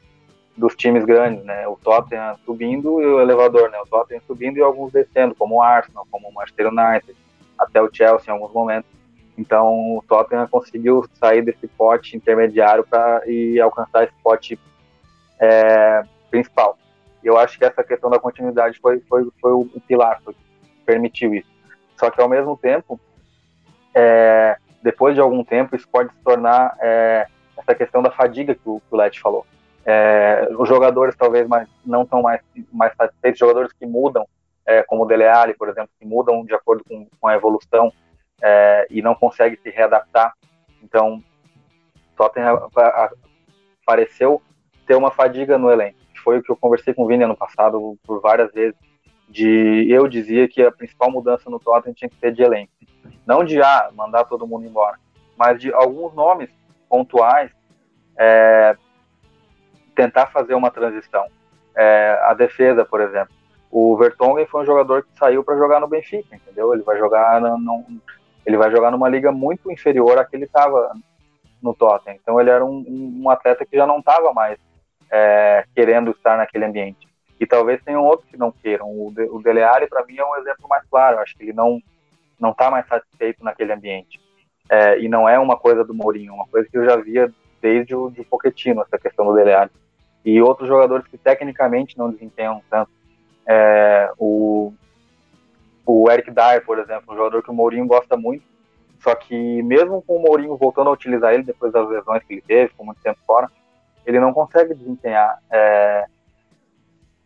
dos times grandes, né? O Tottenham subindo e o elevador, né? O Tottenham subindo e alguns descendo, como o Arsenal, como o Manchester United, até o Chelsea em alguns momentos. Então o Tottenham conseguiu sair desse pote intermediário para e alcançar esse pote é, principal. Eu acho que essa questão da continuidade foi, foi, foi o, pilar que permitiu isso. Só que ao mesmo tempo, é, depois de algum tempo, isso pode se tornar é, essa questão da fadiga que o, que o Leti falou. É, os jogadores talvez mais, não estão mais, mais satisfeitos, jogadores que mudam, é, como o Dele Alli, por exemplo, que mudam de acordo com, com a evolução é, e não consegue se readaptar. Então, Tottenham pareceu ter uma fadiga no elenco. Foi o que eu conversei com o Vini ano passado por várias vezes. De eu dizia que a principal mudança no Tottenham tinha que ser de elenco, não de ah, mandar todo mundo embora, mas de alguns nomes pontuais é, tentar fazer uma transição. É, a defesa, por exemplo, O Vertonghen foi um jogador que saiu para jogar no Benfica, entendeu? Ele vai jogar ele vai jogar numa liga muito inferior à que ele estava no Tottenham. Então ele era um, um atleta que já não estava mais é, querendo estar naquele ambiente. E talvez tenham outros que não queiram. O, de, o Dele Alli, para mim, é um exemplo mais claro. Eu acho que ele não não está mais satisfeito naquele ambiente. É, e não é uma coisa do Mourinho, é uma coisa que eu já via desde o de Pochettino, essa questão do Dele Alli. E outros jogadores que tecnicamente não desempenham tanto. É, o, o Eric Dyer, por exemplo, um jogador que o Mourinho gosta muito, só que mesmo com o Mourinho voltando a utilizar ele depois das lesões que ele teve, com muito tempo fora, ele não consegue desempenhar é,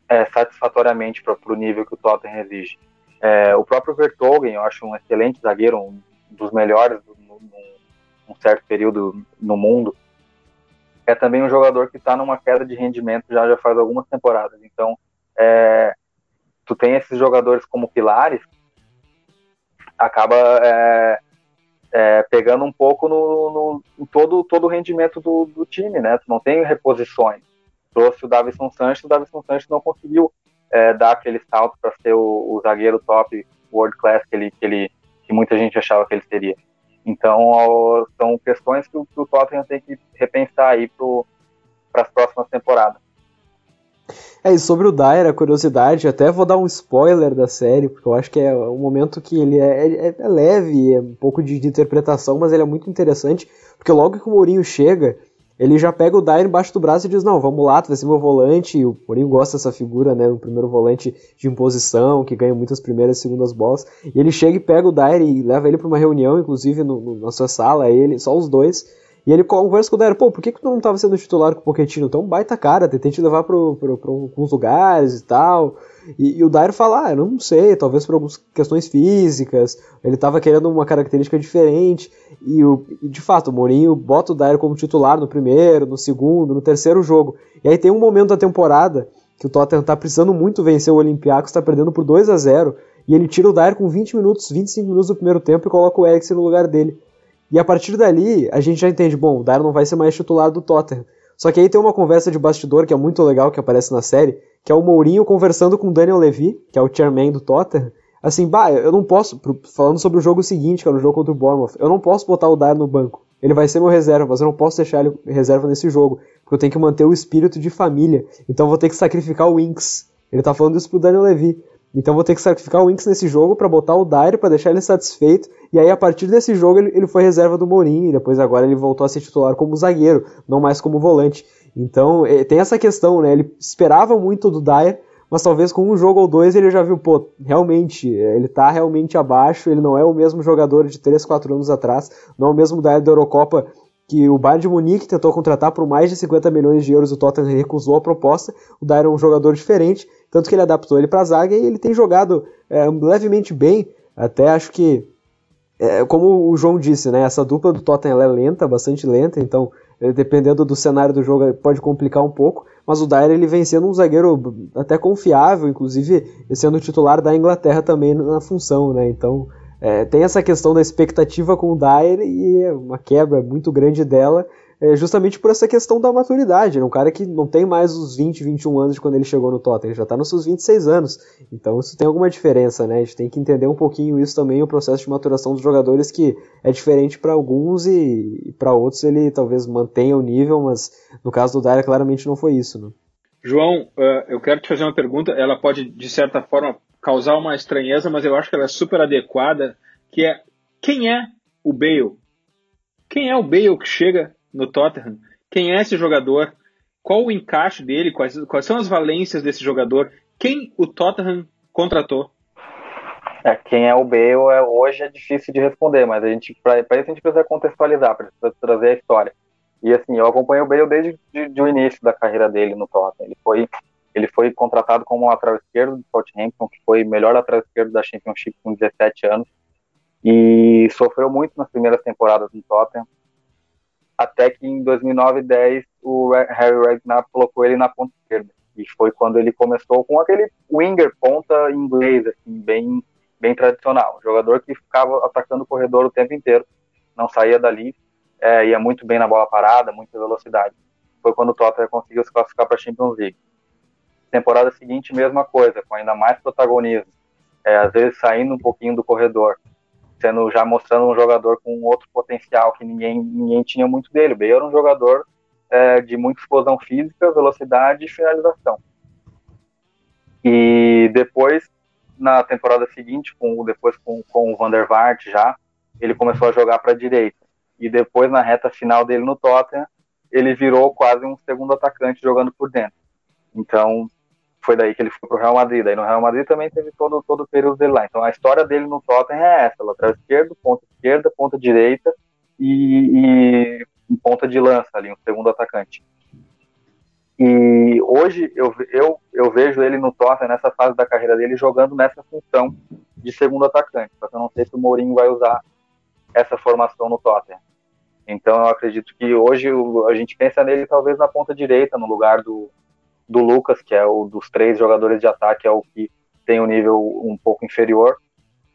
é, satisfatoriamente para o nível que o Tottenham exige. É, o próprio Vertogen, eu acho um excelente zagueiro, um dos melhores num certo período no mundo. É também um jogador que está numa queda de rendimento já, já faz algumas temporadas. Então, é, tu tem esses jogadores como pilares, acaba é, é, pegando um pouco no, no, todo, todo o rendimento do, do, time, né? Tu não tem reposições. Trouxe o Davison Sanches, o Davison Sanches não conseguiu é, dar aquele salto para ser o, o, zagueiro top world class que ele, que ele que muita gente achava que ele seria. Então são questões que o, que o Tottenham tem que repensar aí para as próximas temporadas. É, e sobre o Dyer, a curiosidade, até vou dar um spoiler da série, porque eu acho que é um momento que ele é, é, é leve, é um pouco de, de, interpretação, mas ele é muito interessante, porque logo que o Mourinho chega, ele já pega o Dyer embaixo do braço e diz, não, vamos lá, tu vai ser meu volante, e o Mourinho gosta dessa figura, né, o primeiro volante de imposição, que ganha muitas primeiras e segundas bolas, e ele chega e pega o Dyer e leva ele para uma reunião, inclusive no, no, na sua sala, ele, só os dois, e ele conversa com o Dyer, pô, por que, que tu não estava sendo titular com o Pochettino? Então baita cara, tentei te levar para alguns lugares e tal, e, e o Dyer fala, ah, eu não sei, talvez por algumas questões físicas, ele estava querendo uma característica diferente, e, o, e de fato, o Mourinho bota o Dyer como titular no primeiro, no segundo, no terceiro jogo. E aí tem um momento da temporada que o Tottenham está precisando muito vencer o Olympiacos, está perdendo por 2 a 0 e ele tira o Dyer com 20 minutos, 25 minutos do primeiro tempo e coloca o Eriksen no lugar dele. E a partir dali, a gente já entende, bom, o Dyer não vai ser mais titular do Tottenham. Só que aí tem uma conversa de bastidor que é muito legal, que aparece na série, que é o Mourinho conversando com o Daniel Levy, que é o chairman do Tottenham, assim, bah, eu não posso, falando sobre o jogo seguinte, que era o jogo contra o Bournemouth, eu não posso botar o Dyer no banco. Ele vai ser meu reserva, mas eu não posso deixar ele reserva nesse jogo, porque eu tenho que manter o espírito de família. Então vou ter que sacrificar o Winks. Ele tá falando isso pro Daniel Levy. Então vou ter que sacrificar o Winks nesse jogo para botar o Dyer para deixar ele satisfeito. E aí a partir desse jogo ele, ele foi reserva do Mourinho e depois agora ele voltou a ser titular como zagueiro, não mais como volante. Então é, tem essa questão, né? Ele esperava muito do Dyer, mas talvez com um jogo ou dois ele já viu, pô, realmente, é, ele tá realmente abaixo, ele não é o mesmo jogador de 3, 4 anos atrás, não é o mesmo Dyer da Eurocopa que o Bayern de Munique tentou contratar por mais de 50 milhões de euros, o Tottenham recusou a proposta, o Dyer é um jogador diferente, tanto que ele adaptou ele para a zaga e ele tem jogado é, levemente bem, até acho que, é, como o João disse, né, essa dupla do Tottenham é lenta, bastante lenta, então é, dependendo do cenário do jogo pode complicar um pouco, mas o Dyer ele vem sendo um zagueiro até confiável, inclusive sendo titular da Inglaterra também na função, né? Então é, tem essa questão da expectativa com o Dyer e é uma quebra muito grande dela, é, justamente por essa questão da maturidade. É um cara que não tem mais os 20, 21 anos de quando ele chegou no Tottenham, ele já está nos seus 26 anos. Então isso tem alguma diferença, né? A gente tem que entender um pouquinho isso também, o processo de maturação dos jogadores, que é diferente para alguns e, e para outros ele talvez mantenha o nível, mas no caso do Dyer claramente não foi isso, né? João, uh, eu quero te fazer uma pergunta, ela pode de certa forma causar uma estranheza, mas eu acho que ela é super adequada, que é quem é o Bale? Quem é o Bale que chega no Tottenham. Quem é esse jogador? Qual o encaixe dele? Quais, quais são as valências desse jogador? Quem o Tottenham contratou? É, quem é o Bale é, hoje é difícil de responder, mas a gente para isso a gente precisa contextualizar, precisa trazer a história. E assim, eu acompanho o Bale desde de, de, o início da carreira dele no Tottenham. Ele foi ele foi contratado como lateral esquerdo do Southampton, que foi melhor lateral esquerdo da Championship com 17 anos, e sofreu muito nas primeiras temporadas no Tottenham até que em 2009 e 10 o Harry Redknapp colocou ele na ponta esquerda. E foi quando ele começou com aquele winger ponta inglês, assim, bem, bem tradicional. jogador que ficava atacando o corredor o tempo inteiro, não saía dali, é, ia muito bem na bola parada, muita velocidade. Foi quando o Tottenham conseguiu se classificar para a Champions League. Temporada seguinte, mesma coisa, com ainda mais protagonismo. É, às vezes saindo um pouquinho do corredor, sendo já mostrando um jogador com outro potencial que ninguém, ninguém tinha muito dele. O Bale era um jogador é, de muita explosão física, velocidade e finalização. E depois, na temporada seguinte, com, depois com, com o Van der Vaart já, ele começou a jogar para a direita. E depois, na reta final dele no Tottenham, ele virou quase um segundo atacante jogando por dentro. Então, foi daí que ele foi pro Real Madrid. Daí no Real Madrid também teve todo, todo o período dele lá. Então a história dele no Tottenham é essa: lateral esquerdo, ponta esquerda, ponta direita e, e ponta de lança ali, um segundo atacante. E hoje eu, eu, eu vejo ele no Tottenham, nessa fase da carreira dele, jogando nessa função de segundo atacante. Só que eu não sei se o Mourinho vai usar essa formação no Tottenham. Então eu acredito que hoje a gente pensa nele talvez na ponta direita, no lugar do, do Lucas, que é o dos três jogadores de ataque, é o que tem um nível um pouco inferior.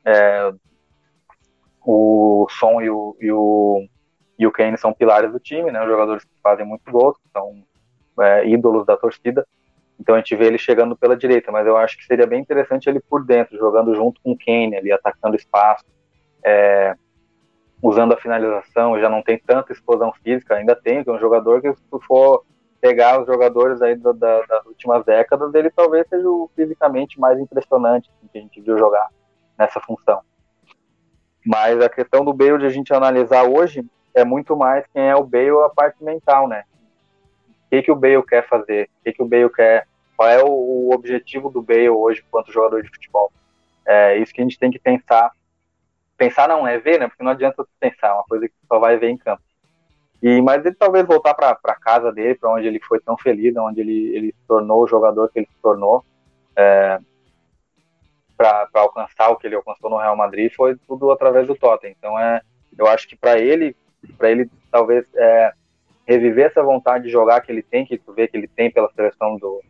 É, o Son e o, e o, e o Kane são pilares do time, né? Jogadores que fazem muito gols, são é, ídolos da torcida. Então a gente vê ele chegando pela direita, mas eu acho que seria bem interessante ele por dentro, jogando junto com o Kane ali, atacando espaço, é, usando a finalização, já não tem tanta explosão física, ainda tem, é um jogador que se for pegar os jogadores aí da, da, das últimas décadas, ele talvez seja o fisicamente mais impressionante assim, que a gente viu jogar nessa função. Mas a questão do Bale de a gente analisar hoje é muito mais quem é o Bale a parte mental, né? O que, que o Bale quer fazer? O que, que o Bale quer? Qual é o, o objetivo do Bale hoje enquanto jogador de futebol? É isso que a gente tem que pensar. Pensar não é ver, né? Porque não adianta pensar, é uma coisa que só vai ver em campo. E, mas ele talvez voltar para casa dele, para onde ele foi tão feliz, onde ele, ele se tornou o jogador que ele se tornou, é, para alcançar o que ele alcançou no Real Madrid, foi tudo através do Tottenham. Então, é, eu acho que para ele, para ele talvez é, reviver essa vontade de jogar que ele tem, que tu vê que ele tem pela seleção do,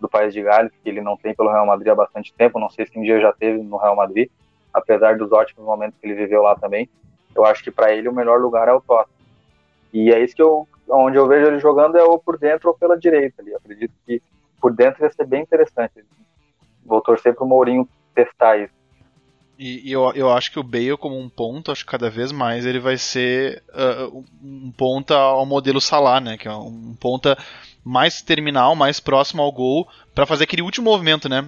do País de Gales, que ele não tem pelo Real Madrid há bastante tempo, não sei se um dia já teve no Real Madrid, apesar dos ótimos momentos que ele viveu lá também. Eu acho que para ele o melhor lugar é o Tottenham. E é isso que eu, onde eu vejo ele jogando é ou por dentro ou pela direita ali. Eu acredito que por dentro ia ser bem interessante. Vou torcer pro Mourinho testar isso. E, e eu, eu acho que o Bale como um ponto, acho que cada vez mais ele vai ser uh, um ponta ao modelo Salah, né? Que é um ponta mais terminal, mais próximo ao gol, para fazer aquele último movimento, né?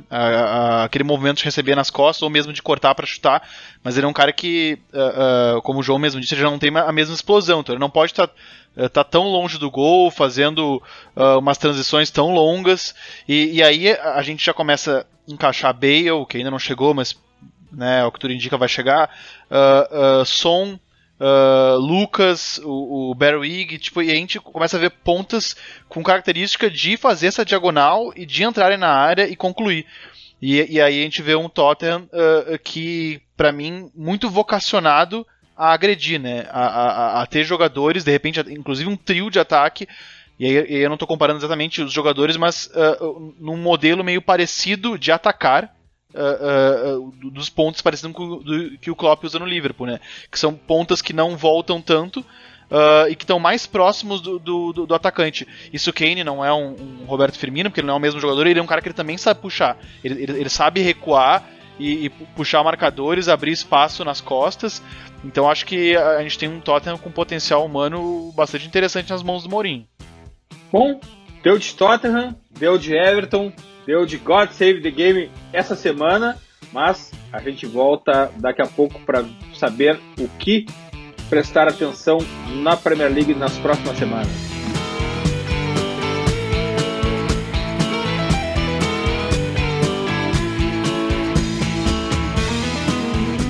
aquele movimento de receber nas costas ou mesmo de cortar para chutar. Mas ele é um cara que, uh, uh, como o João mesmo disse, ele já não tem a mesma explosão. Então ele não pode estar tá, tá tão longe do gol, fazendo umas transições tão longas. E, e, aí a gente já começa a encaixar Bale, que ainda não chegou, mas né, o que tudo indica vai chegar. Son uh, Lucas, o, o tipo, e a gente começa a ver pontas com característica de fazer essa diagonal e de entrarem na área e concluir. E, e aí a gente vê um Tottenham uh, que, para mim, muito vocacionado a agredir, né? A, a, a, ter jogadores, de repente, inclusive um trio de ataque. E e aí eu não estou comparando exatamente os jogadores, mas uh, num modelo meio parecido de atacar uh, uh, dos pontos parecidos com do, que o Klopp usa no Liverpool, né? Que são pontas que não voltam tanto e que estão mais próximos do, do, do, atacante. Isso Kane não é um, um, Roberto Firmino, porque ele não é o mesmo jogador, ele é um cara que ele também sabe puxar. Ele, ele, ele sabe recuar e, e, puxar marcadores, abrir espaço nas costas. Então acho que a gente tem um Tottenham com potencial humano bastante interessante nas mãos do Mourinho. Bom, deu de Tottenham, deu de Everton, deu de God Save the Game essa semana, mas a gente volta daqui a pouco para saber o que prestar atenção na Premier League nas próximas semanas.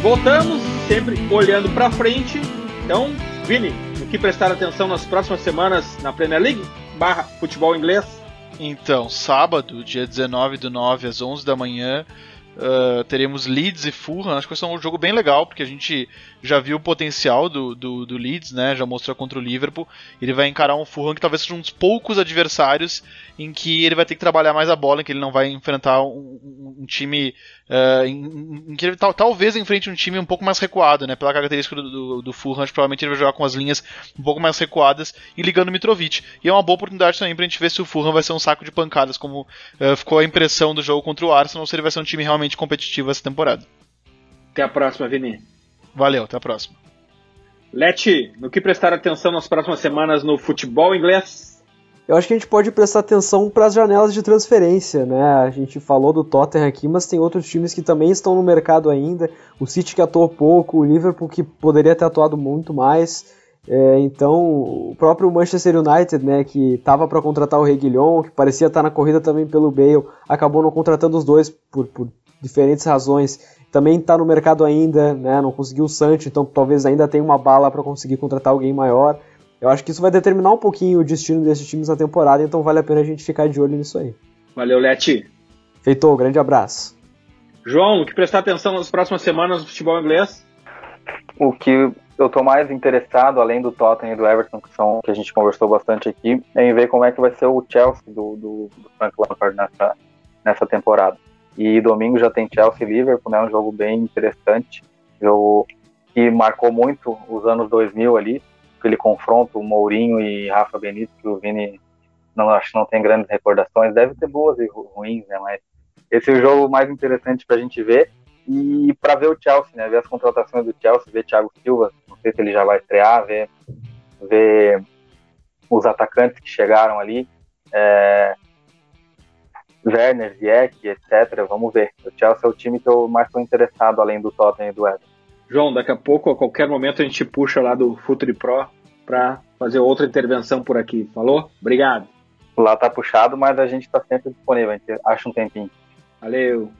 Voltamos, sempre olhando para frente. Então, Vini, o que prestar atenção nas próximas semanas na Premier League? Barra futebol inglês? Então, sábado, dia 19 do 9 às 11 da manhã, Uh, teremos Leeds e Fulham. Acho que vai ser um jogo bem legal, porque a gente já viu o potencial do, do, do, Leeds, né? Já mostrou contra o Liverpool. Ele vai encarar um Fulham que talvez seja um dos poucos adversários em que ele vai ter que trabalhar mais a bola, em que ele não vai enfrentar um, um, time. Uh, em, em, que ele tal, talvez enfrente um time um pouco mais recuado, né? Pela característica do, do, do Fulham, provavelmente ele vai jogar com as linhas um pouco mais recuadas e ligando o Mitrovic. E é uma boa oportunidade também pra gente ver se o Fulham vai ser um saco de pancadas, como uh, ficou a impressão do jogo contra o Arsenal, se ele vai ser um time realmente competitivo essa temporada. Até a próxima, Vini. Valeu, até a próxima. Leti, no que prestar atenção nas próximas semanas no futebol inglês? Eu acho que a gente pode prestar atenção para as janelas de transferência, né? A gente falou do Tottenham aqui, mas tem outros times que também estão no mercado ainda. O City que atuou pouco, o Liverpool que poderia ter atuado muito mais. É, então, o próprio Manchester United, né, que estava para contratar o Reguilhon, que parecia estar na corrida também pelo Bale, acabou não contratando os dois por, por diferentes razões. Também está no mercado ainda, né, não conseguiu o Sancho, então talvez ainda tenha uma bala para conseguir contratar alguém maior. Eu acho que isso vai determinar um pouquinho o destino desses times na temporada, então vale a pena a gente ficar de olho nisso aí. Valeu, Leti. Feitou, grande abraço. João, o que prestar atenção nas próximas semanas no futebol inglês? O que eu tô mais interessado, além do Tottenham e do Everton, que são que a gente conversou bastante aqui, é em ver como é que vai ser o Chelsea do, do, do Frank Lampard nessa, nessa temporada. E domingo já tem Chelsea e Liverpool, né, um jogo bem interessante, jogo que marcou muito os anos 2000 ali, aquele confronto, o Mourinho e Rafa Benítez, que o Vini não acho que não tem grandes recordações, deve ter boas e ruins, né? Mas esse é o jogo mais interessante para a gente ver. E para ver o Chelsea, né? Ver as contratações do Chelsea, ver Thiago Silva, não sei se ele já vai estrear, ver, ver os atacantes que chegaram ali, é, Werner, Ziyech, etc. Vamos ver. O Chelsea é o time que eu mais estou interessado, além do Tottenham e do Everton. João, daqui a pouco, a qualquer momento, a gente puxa lá do Futuri Pro para fazer outra intervenção por aqui. Falou? Obrigado. Lá tá puxado, mas a gente está sempre disponível, a gente acha um tempinho. Valeu.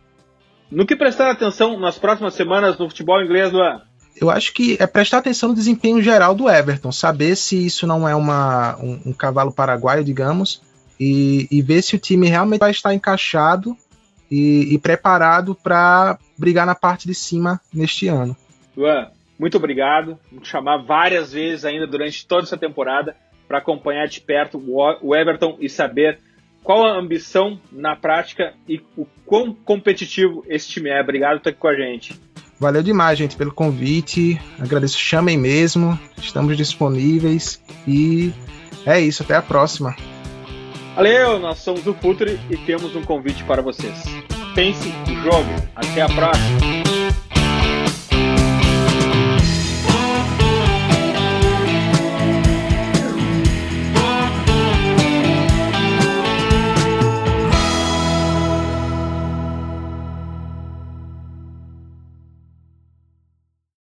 No que prestar atenção nas próximas semanas no futebol inglês, Luan? Eu acho que é prestar atenção no desempenho geral do Everton, saber se isso não é uma, um, um cavalo paraguaio, digamos, e, e, ver se o time realmente vai estar encaixado e, e preparado para brigar na parte de cima neste ano. Luan, muito obrigado. Vou te chamar várias vezes ainda durante toda essa temporada para acompanhar de perto o Everton e saber qual a ambição na prática e o quão competitivo esse time é. Obrigado por estar aqui com a gente. Valeu demais, gente, pelo convite. Agradeço, chamem mesmo. Estamos disponíveis e é isso. Até a próxima. Valeu, nós somos o Futre e temos um convite para vocês. Pense o jogo. Até a próxima.